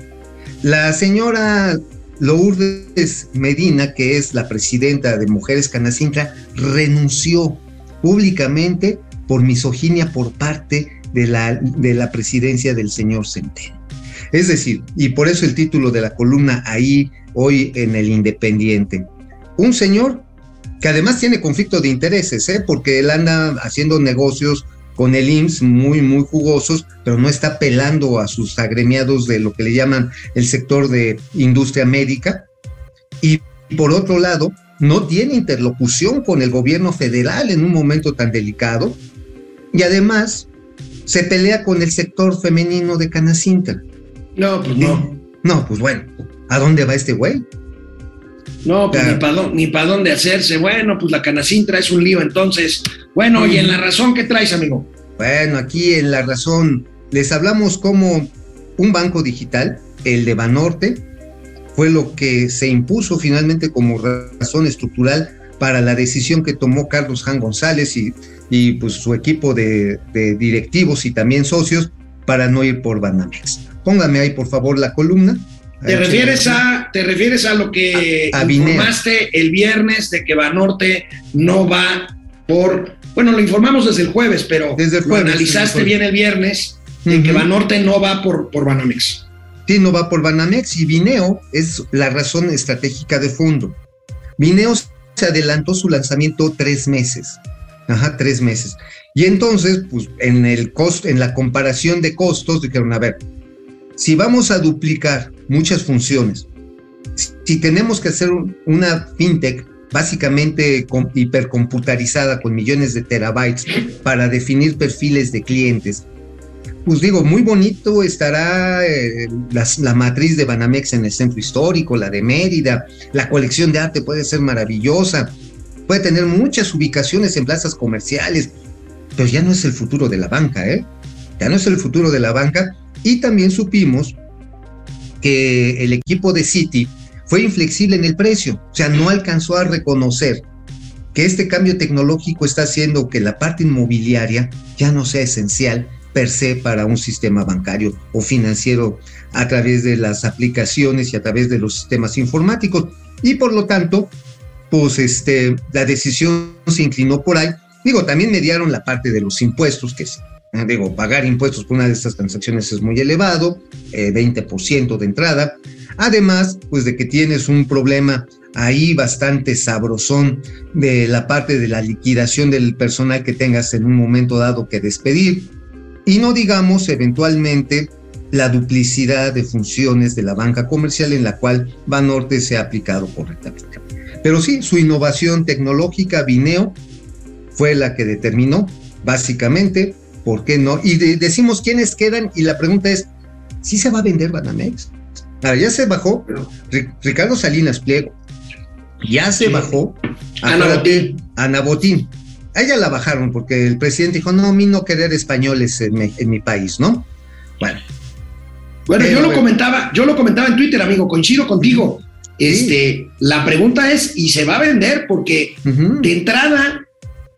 la señora Lourdes Medina, que es la presidenta de Mujeres Canacintra, renunció públicamente por misoginia por parte de la, de la presidencia del señor Centeno. Es decir, y por eso el título de la columna ahí hoy en el Independiente, un señor que además tiene conflicto de intereses, ¿eh? porque él anda haciendo negocios con el IMSS muy, muy jugosos, pero no está pelando a sus agremiados de lo que le llaman el sector de industria médica. Y por otro lado, no tiene interlocución con el gobierno federal en un momento tan delicado. Y además, se pelea con el sector femenino de Canacintra.
No, pues no.
No, pues bueno, ¿a dónde va este güey?
No, pues
Claro.
ni para ni pa dónde hacerse. Bueno, pues la canacintra es un lío entonces. Bueno, y en la razón que traes, amigo.
Bueno, aquí en La Razón les hablamos como un banco digital, el de Banorte, fue lo que se impuso finalmente como razón estructural para la decisión que tomó Carlos Jan González y, y pues su equipo de, de directivos y también socios para no ir por Banamex. Póngame ahí por favor la columna.
¿Te
Ahí,
refieres a, te refieres a lo que
A- a Bineo.
informaste el viernes de que Banorte no va por, bueno, lo informamos desde el jueves, pero
Desde el
lo
jueves,
analizaste
desde el jueves.
bien el viernes de que. Banorte no va por, por Banamex.
Sí, no va por Banamex y Vineo es la razón estratégica de fondo. Vineo se adelantó su lanzamiento tres meses. Ajá, tres meses. Y entonces, pues en el en la comparación de costos, dijeron, a ver, si vamos a duplicar muchas funciones, si- tenemos que hacer un- una fintech básicamente com- hipercomputarizada con millones de terabytes para definir perfiles de clientes, pues digo, muy bonito estará eh, la, matriz de Banamex en el centro histórico, la de Mérida, la colección de arte puede ser maravillosa, puede tener muchas ubicaciones en plazas comerciales, pero ya no es el futuro de la banca, ¿eh? Ya no es el futuro de la banca. Y también supimos que el equipo de Citi fue inflexible en el precio, o sea, no alcanzó a reconocer que este cambio tecnológico está haciendo que la parte inmobiliaria ya no sea esencial per se para un sistema bancario o financiero a través de las aplicaciones y a través de los sistemas informáticos. Y por lo tanto, pues este, la decisión se inclinó por ahí. Digo, también mediaron la parte de los impuestos, que es, eh, digo, pagar impuestos por una de estas transacciones es muy elevado, eh, 20% de entrada. Además, pues de que tienes un problema ahí bastante sabrosón de la parte de la liquidación del personal que tengas en un momento dado que despedir. Y no digamos eventualmente la duplicidad de funciones de la banca comercial en la cual Banorte se ha aplicado correctamente. Pero sí, su innovación tecnológica, Vineo, fue la que determinó básicamente por qué no. Y de- decimos quiénes quedan y la pregunta es, ¿sí se va a vender Banamex? Ahora, ya se bajó Ri- Ricardo Salinas Pliego, ya se bajó
Ana Botín.
Ana Botín. A ella la bajaron porque el presidente dijo, no, a mí no querer españoles en mi, en mi país, ¿no? Bueno,
Bueno,
Pero,
yo lo
bueno.
comentaba, yo lo comentaba en Twitter, amigo, coincido contigo. Este, la pregunta es, ¿y se va a vender? Porque de entrada,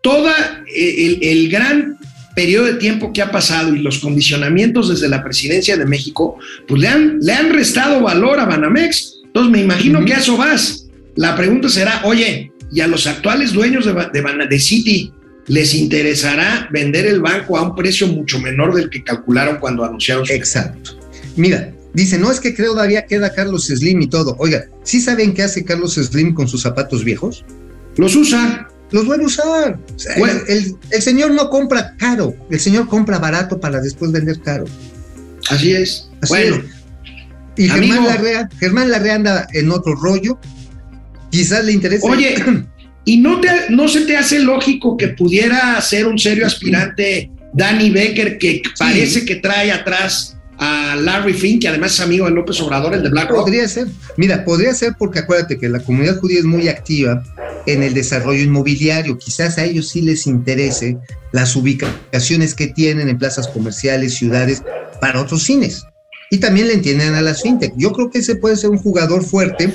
toda eh, el, el gran periodo de tiempo que ha pasado y los condicionamientos desde la presidencia de México, pues le han, le han restado valor a Banamex. Entonces me imagino
Ujú.
que a eso vas. La pregunta será, oye, ¿y a los actuales dueños de, de, de Citi les interesará vender el banco a un precio mucho menor del que calcularon cuando anunciaron su
exacto. Mira, dice, no es que creo todavía queda Carlos Slim y todo. Oiga, ¿sí saben qué hace Carlos Slim con sus zapatos viejos?
Los usa.
Los vuelve a usar.
Bueno.
el, el- el señor no compra caro, el señor compra barato para después vender caro.
Así es.
Así
bueno,
es. Y
Amigo.
Germán Larrea, Germán Larrea anda en otro rollo. Quizás le interese.
Oye, ¿y no, te, no se te hace lógico que pudiera ser un serio aspirante Danny Becker, que parece que trae atrás a Larry Fink, que además es amigo de López Obrador, el de BlackRock?
Podría ser. Mira, podría ser porque acuérdate que la comunidad judía es muy activa en el desarrollo inmobiliario. Quizás a ellos sí les interese las ubicaciones que tienen en plazas comerciales, ciudades, para otros cines. Y también le entienden a las fintech. Yo creo que ese puede ser un jugador fuerte,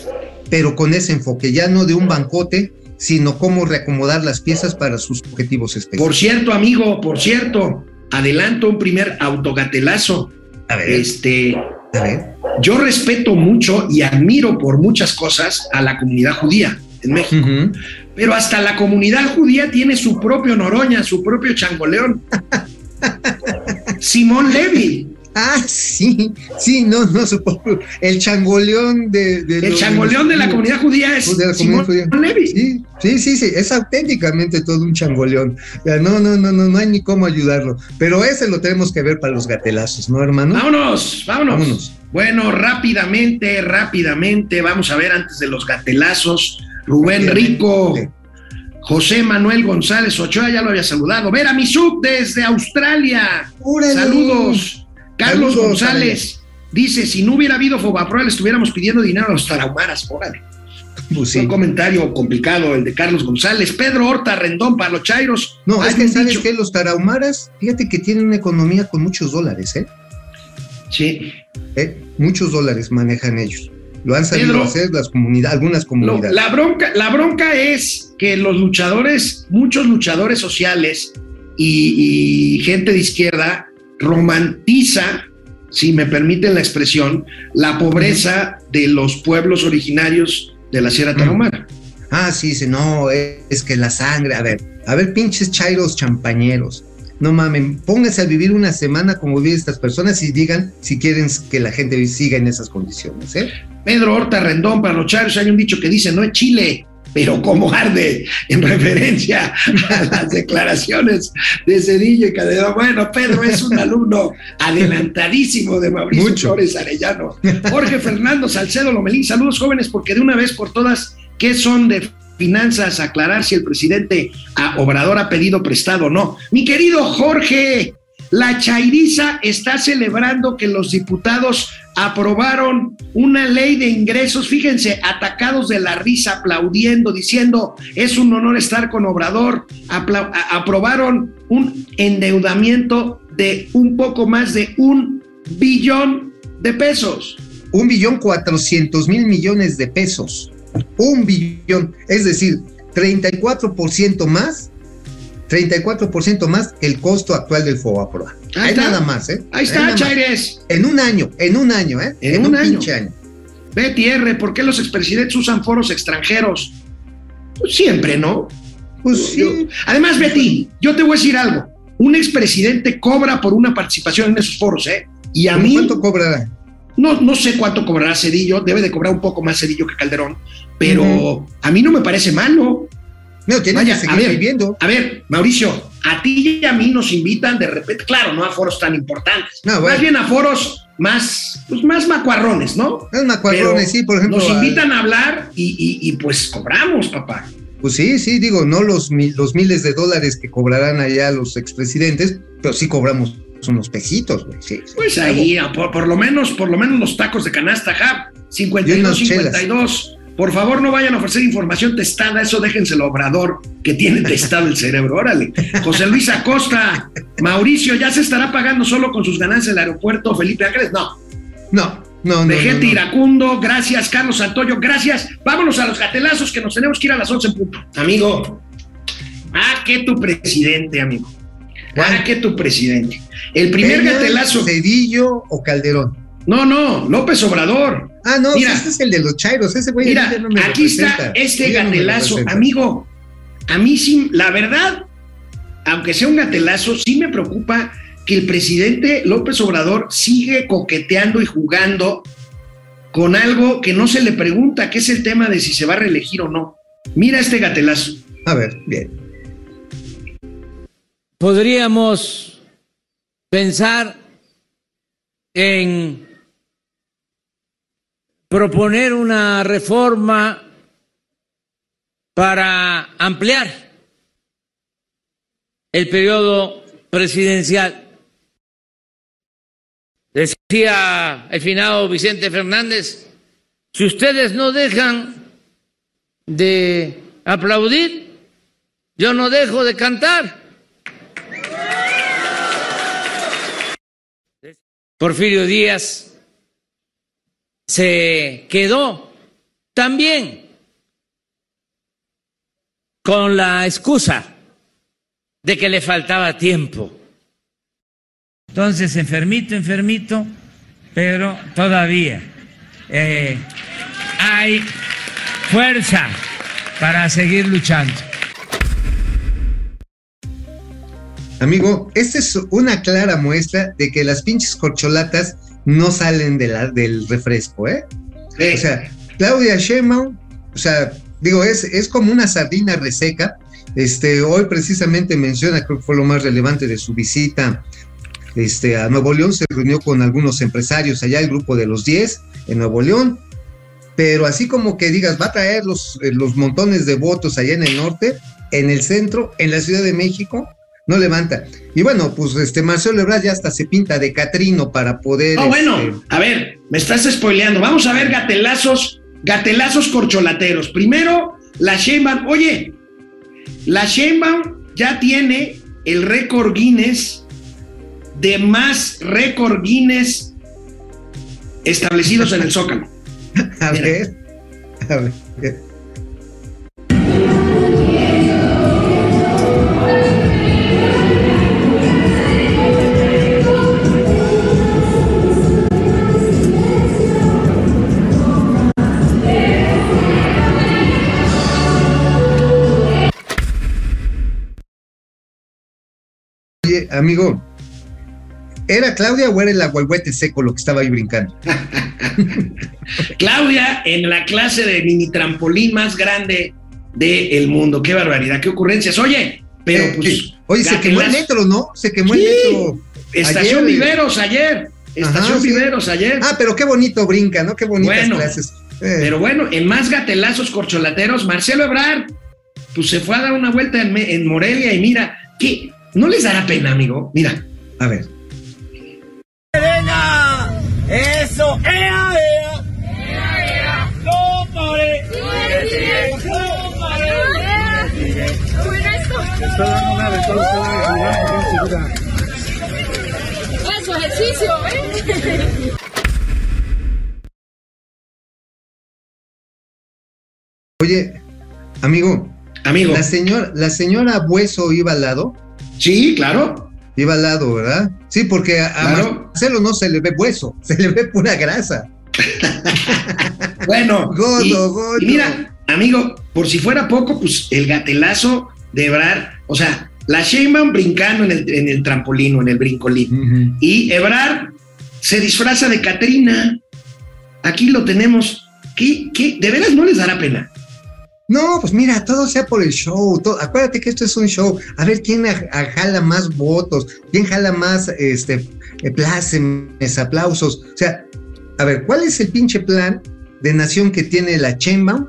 pero con ese enfoque, ya no de un bancote, sino cómo reacomodar las piezas para sus objetivos específicos.
Por cierto, amigo, por cierto, adelanto un primer autogatelazo.
a ver,
Este,
a ver.
yo respeto mucho y admiro por muchas cosas a la comunidad judía en México. Pero hasta la comunidad judía tiene su propio Noroña, su propio changoleón. Simón Levy.
Ah, sí, sí, no, no supongo. El changoleón de, de
El changoleón de la comunidad judía es
de la
Simón
comunidad judía.
Levy.
Sí, sí, sí, sí, es auténticamente todo un changoleón. No, no, no, no, no hay ni cómo ayudarlo. Pero ese lo tenemos que ver para los gatelazos, ¿no, hermano?
Vámonos, vámonos.
Vámonos.
Bueno, rápidamente, rápidamente, vamos a ver antes de los gatelazos. Rubén. Rico, José Manuel González Ochoa, ya lo había saludado. Vera Misuk desde Australia.
¡Órale!
Saludos. Carlos González dice: si no hubiera habido Fobaproa, le estuviéramos pidiendo dinero a los tarahumaras. Órale.
Pues
Un comentario complicado el de Carlos González. Pedro Horta Rendón para los Chairos.
No, es que sabes
dicho-
que los tarahumaras, fíjate que tienen una economía con muchos dólares, ¿eh?
Sí.
¿Eh? Muchos dólares manejan ellos. Lo han sabido
Pedro,
hacer las comunidades, algunas comunidades.
la, bronca, la bronca es que los luchadores, muchos luchadores sociales y, y gente de izquierda romantiza, si me permiten la expresión, la pobreza de los pueblos originarios de la Sierra Tarahumara.
Ah, sí, sí, no, es, es que la sangre, a ver, a ver, pinches chairos champañeros. No mamen, pónganse a vivir una semana como viven estas personas y digan si quieren que la gente siga en esas condiciones, ¿eh?
Pedro Horta Rendón para los Chairos hay un dicho que dice, no es Chile, pero como arde, en referencia a las declaraciones de Cedillo y Calderón. Bueno, Pedro es un alumno adelantadísimo de Mauricio
Mucho.
Flores Arellano. Jorge Fernando Salcedo Lomelín, saludos jóvenes, porque de una vez por todas, ¿qué son de finanzas? Aclarar si el presidente a Obrador ha pedido prestado o no. Mi querido Jorge, la Chairiza está celebrando que los diputados aprobaron una ley de ingresos, fíjense, atacados de la risa, aplaudiendo, diciendo, es un honor estar con Obrador, aprobaron un endeudamiento de un poco más de un billón de pesos.
Un billón cuatrocientos mil millones de pesos. Un billón, es decir, 34% más, 34% más que el costo actual del FOBAPROA.
Ahí
Hay
está.
nada más, ¿eh?
Ahí está. Chaires.
En un año, en un año, ¿eh?
En un año.
pinche año.
Betty R, ¿por qué los expresidentes usan foros extranjeros? Pues siempre, ¿no?
Pues
Yo-
sí.
Además, Betty, yo te voy a decir algo. Un expresidente cobra por una participación en esos foros, ¿eh? Y a
¿Cómo
mí,
¿Cuánto cobrará?
no, no sé cuánto cobrará Cedillo, debe de cobrar un poco más Cedillo que Calderón, pero a mí no me parece malo.
No, tiene
Vaya,
que
a
seguir
ver,
viviendo.
A ver, Mauricio, a ti y a mí nos invitan de repente, claro, no a foros tan importantes,
No, bueno.
más bien a foros más, pues más macuarrones, ¿no?
Es macuarrones,
Pero
sí, por ejemplo.
Nos invitan a hablar y, y- y, pues cobramos, papá.
Pues sí, sí, digo, no los, los miles de dólares que cobrarán allá los expresidentes, pero sí cobramos unos pesitos, güey. Sí.
Pues ahí, a por, por lo menos, por lo menos los tacos de canasta, Jap, 52,
Y unas chelas.
52. Por favor, no vayan a ofrecer información testada, eso déjenselo a Obrador, que tiene testado el cerebro. Órale. José Luis Acosta, Mauricio, ¿ya se estará pagando solo con sus ganancias el aeropuerto Felipe Ángeles? No.
No, no, no. No, no.
Iracundo, gracias, Carlos Santoyo, gracias. Vámonos a los gatelazos que nos tenemos que ir a las 11 en punto. Amigo, ah, que tu presidente, amigo. Ah, que tu presidente. El primer
Peña,
gatelazo.
Cedillo o Calderón.
No, no, López Obrador.
Ah, no,
Mira.
ese es el de los chairos, ese güey
Mira,
ya no me
aquí está este
no
gatelazo. Amigo, a mí sí, la verdad, aunque sea un gatelazo, sí me preocupa que el presidente López Obrador sigue coqueteando y jugando con algo que no se le pregunta, que es el tema de si se va a reelegir o no. Mira este gatelazo.
A ver, bien.
podríamos pensar en proponer una reforma para ampliar el periodo presidencial. Decía el finado Vicente Fernández, si ustedes no dejan de aplaudir, yo no dejo de cantar. Porfirio Díaz se quedó también con la excusa de que le faltaba tiempo. Entonces, enfermito, enfermito, pero todavía eh, hay fuerza para seguir luchando.
Amigo, esta es una clara muestra de que las pinches corcholatas no salen de la, del refresco, ¿eh?
Sí.
O sea, Claudia Sheinbaum, o sea, digo, es, es como una sardina reseca. Este, hoy precisamente menciona, creo que fue lo más relevante de su visita este, a Nuevo León, se reunió con algunos empresarios allá, el grupo de los 10 en Nuevo León, pero así como que digas, va a traer los, eh, los montones de votos allá en el norte, en el centro, en la Ciudad de México, no levanta. Y bueno, pues este Marcelo Ebrard ya hasta se pinta de Catrino para poder.
No,
este,
bueno, a ver, me estás spoileando. Vamos a ver gatelazos, gatelazos corcholateros. Primero, la Sheinbaum. Oye, la Sheinbaum ya tiene el récord Guinness de más récord Guinness establecidos en el Zócalo.
a ver, a ver. Amigo, ¿era Claudia o era el agüehuete seco lo que estaba ahí brincando?
Claudia en la clase de mini trampolín más grande del mundo. Qué barbaridad, qué ocurrencias. Oye, pero
Eh,
pues.
eh, oye, se quemó el metro, ¿no? Se quemó
Sí,
el metro.
Estación
ayer.
Viveros ayer. Estación
Ajá, sí.
Viveros ayer.
Ah, pero qué bonito brinca, ¿no? Qué bonitas
Bueno,
clases. Eh,
Pero bueno, en más gatelazos corcholateros, Marcelo Ebrard, pues se fue a dar una vuelta en, en Morelia y mira, ¿qué? ¿No les dará pena, amigo? Mira,
a ver.
Eso, ea, ea. No pare. No pare.
Su ejercicio, ¿eh?
Oye, amigo,
amigo.
la señora, la señora Bueso iba al lado,
Sí, claro.
iba al lado, ¿verdad? Sí, porque a, a
Claro.
Marcelo no se le ve hueso, se le ve pura grasa.
Bueno,
Godo,
y,
godo.
y mira, amigo, por si fuera poco, pues el gatelazo de Ebrard, o sea, la Sheinbaum brincando en el, en el trampolín o en el brincolín. Y Ebrard se disfraza de Catrina. Aquí lo tenemos. ¿Qué, qué? ¿De veras no les dará pena?
No, pues mira, todo sea por el show. todo- acuérdate que esto es un show. A ver quién a- a- jala más votos, quién jala más este, eh, plácemes, aplausos. O sea, a ver, ¿cuál es el pinche plan de nación que tiene la Chemba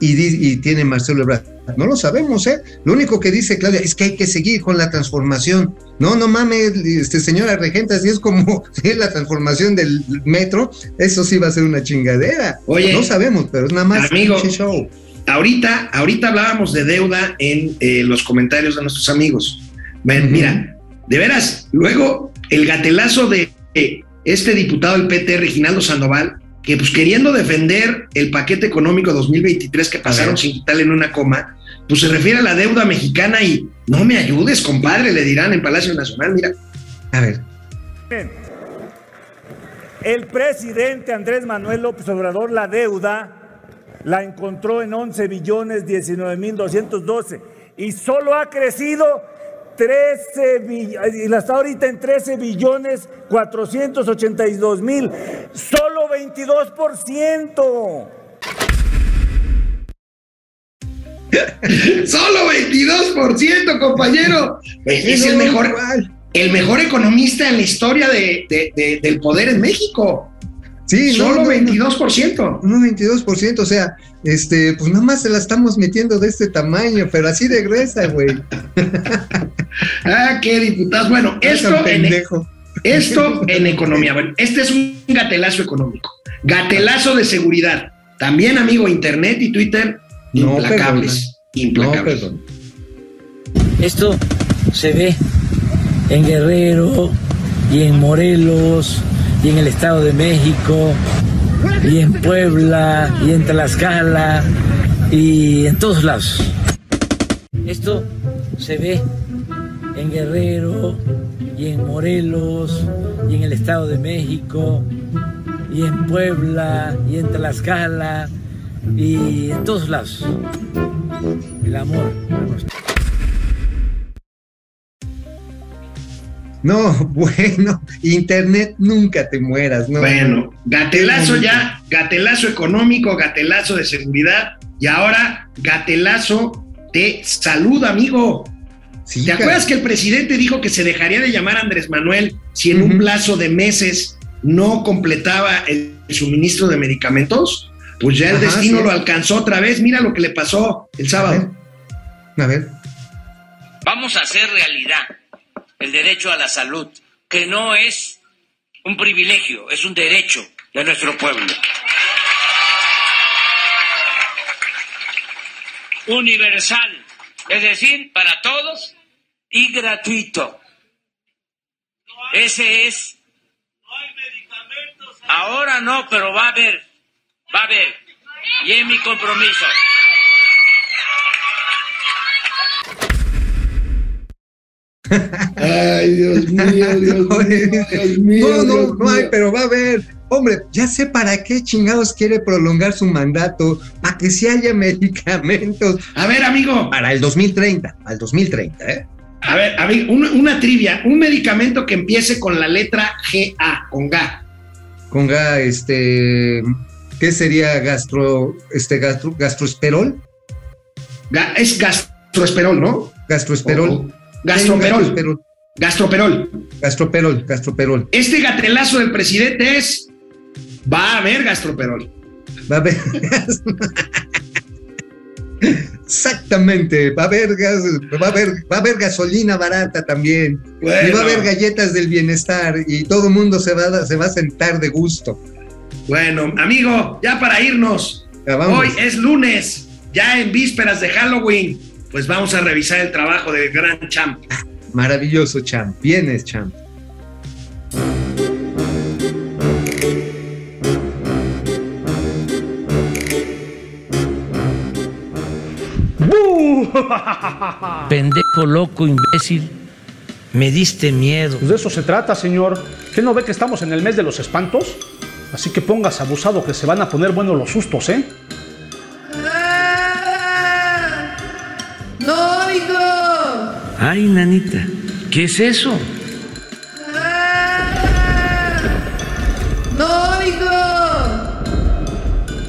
y, tiene Marcelo Ebrard? No lo sabemos, ¿eh? Lo único que dice Claudia es que hay que seguir con la transformación. No, no mames, este, señora regenta, si es como si es la transformación del metro, eso sí va a ser una chingadera.
Oye,
no sabemos, pero es nada más
amigo,
pinche show.
Ahorita, ahorita hablábamos de deuda en eh, los comentarios de nuestros amigos. Mira, de veras, luego el gatelazo de eh, este diputado del PT, Reginaldo Sandoval, que pues queriendo defender el paquete económico 2023 que pasaron sin quitarle en una coma, pues se refiere a la deuda mexicana y no me ayudes, compadre, le dirán en Palacio Nacional, mira.
A ver.
El presidente Andrés Manuel López Obrador la deuda la encontró en 11 billones 19 mil 212 y solo ha crecido 13 billones, y la está ahorita en 13 billones 482 mil, solo 22%.
Solo 22%, compañero. Es el mejor, el mejor economista en la historia de- de- de- del poder en México.
Sí, no,
Solo
no, no.
22%.
Un 22%, o sea, este, pues nada más se la estamos metiendo de este tamaño, pero así de gruesa, güey.
Ah, qué diputados. Bueno, esto en,
pendejo.
esto en economía. Bueno, este es un gatelazo económico. Gatelazo de seguridad. También, amigo, Internet y Twitter,
No,
implacables.
No,
implacables.
perdón.
Esto se ve en Guerrero y en Morelos y en el Estado de México y en Puebla y en Tlaxcala y en todos lados. Esto se ve en Guerrero y en Morelos y en el Estado de México y en Puebla y en Tlaxcala y en todos lados. El amor
No, bueno, internet nunca te mueras, ¿no?
Bueno, gatelazo ya, gatelazo económico, gatelazo de seguridad y ahora gatelazo de salud, amigo.
Sí,
¿Te
cara.
acuerdas que el presidente dijo que se dejaría de llamar Andrés Manuel si en un plazo de meses no completaba el suministro de medicamentos? Pues ya el
Ajá,
destino
sí.
lo alcanzó otra vez. Mira lo que le pasó el
A ver,
sábado.
a ver.
Vamos a hacer realidad el derecho a la salud, que no es un privilegio, es un derecho de nuestro pueblo. Universal, es decir, para todos y gratuito. Ese es. Ahora no, pero va a haber, va a haber. Y es mi compromiso.
Ay, Dios mío, Dios
No, no, no hay, pero va a haber. Hombre, ya sé para qué chingados quiere prolongar su mandato, para que si haya medicamentos.
A ver, amigo,
Para el 2030, al 2030, ¿eh?
a ver, amigo, una, una trivia. Un medicamento que empiece con la letra GA, con GA.
Con ga- este, ¿qué sería gastro, este, gastro, gastroesperol?
Ga- es gastroesperol, ¿no?
Gastroesperol.
O- o gastroperol.
Gastroesperol.
Gastroperol.
Gastroperol, gastroperol.
Este gatelazo del presidente es. Va a haber gastroperol.
Va a haber. Exactamente, va a haber gas, va a haber, va a haber gasolina barata también. Y va a haber galletas del bienestar y todo el mundo se va, a- se va a sentar de gusto.
Bueno, amigo, ya para irnos.
Ya.
Hoy es lunes, ya en vísperas de Halloween. Pues vamos a revisar el trabajo del gran champ.
Maravilloso, champ. Vienes, champ.
Pendejo, loco, imbécil. Me diste miedo.
Pues de eso se trata, señor. ¿Qué no ve que estamos en el mes de los espantos? Así que pongas abusado que se van a poner buenos los sustos, ¿eh?
Ay, nanita, ¿qué es eso?
¡No oigo!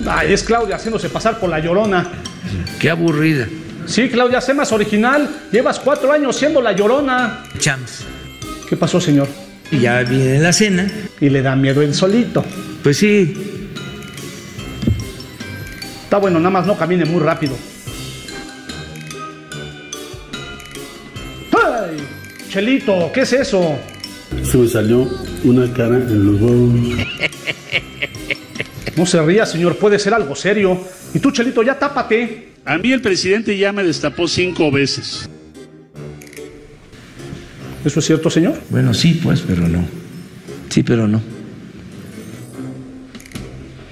Ay, es Claudia haciéndose pasar por la llorona.
Qué aburrida.
Sí, Claudia, sé más original. Llevas cuatro años siendo la llorona.
Chams.
¿Qué pasó, señor?
Y ya viene la cena.
Y le da miedo el solito.
Pues sí,
Está bueno, nada más no camine muy rápido. Chelito, ¿qué es eso?
Se me salió una cara en los huevos.
No se ría, señor, puede ser algo serio. Y tú, Chelito, ya tápate.
A mí el presidente ya me destapó cinco veces.
¿Eso es cierto, señor?
bueno, sí, pues, pero no. Sí, pero no.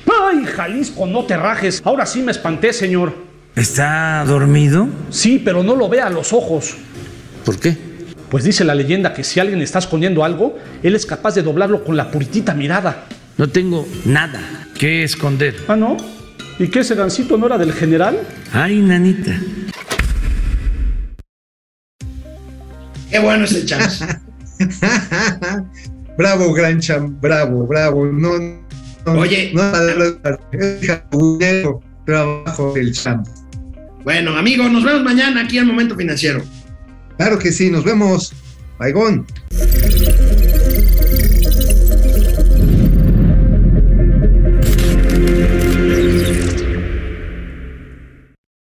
¡Ay, Jalisco, no te rajes! Ahora sí me espanté, señor.
¿Está dormido?
Sí, pero no lo vea a los ojos.
¿Por qué?
Pues dice la leyenda que si alguien está escondiendo algo, él es capaz de doblarlo con la puritita mirada.
No tengo nada que esconder.
¿Ah, no? ¿Y qué ese gancito no era del general?
Ay, nanita.
Qué bueno es el champ.
bravo, gran champ. Bravo, bravo. No, no,
Oye.
no trabajo del champ.
Bueno, amigos, nos vemos mañana aquí en Momento Financiero.
Claro que sí, nos vemos. Baigón.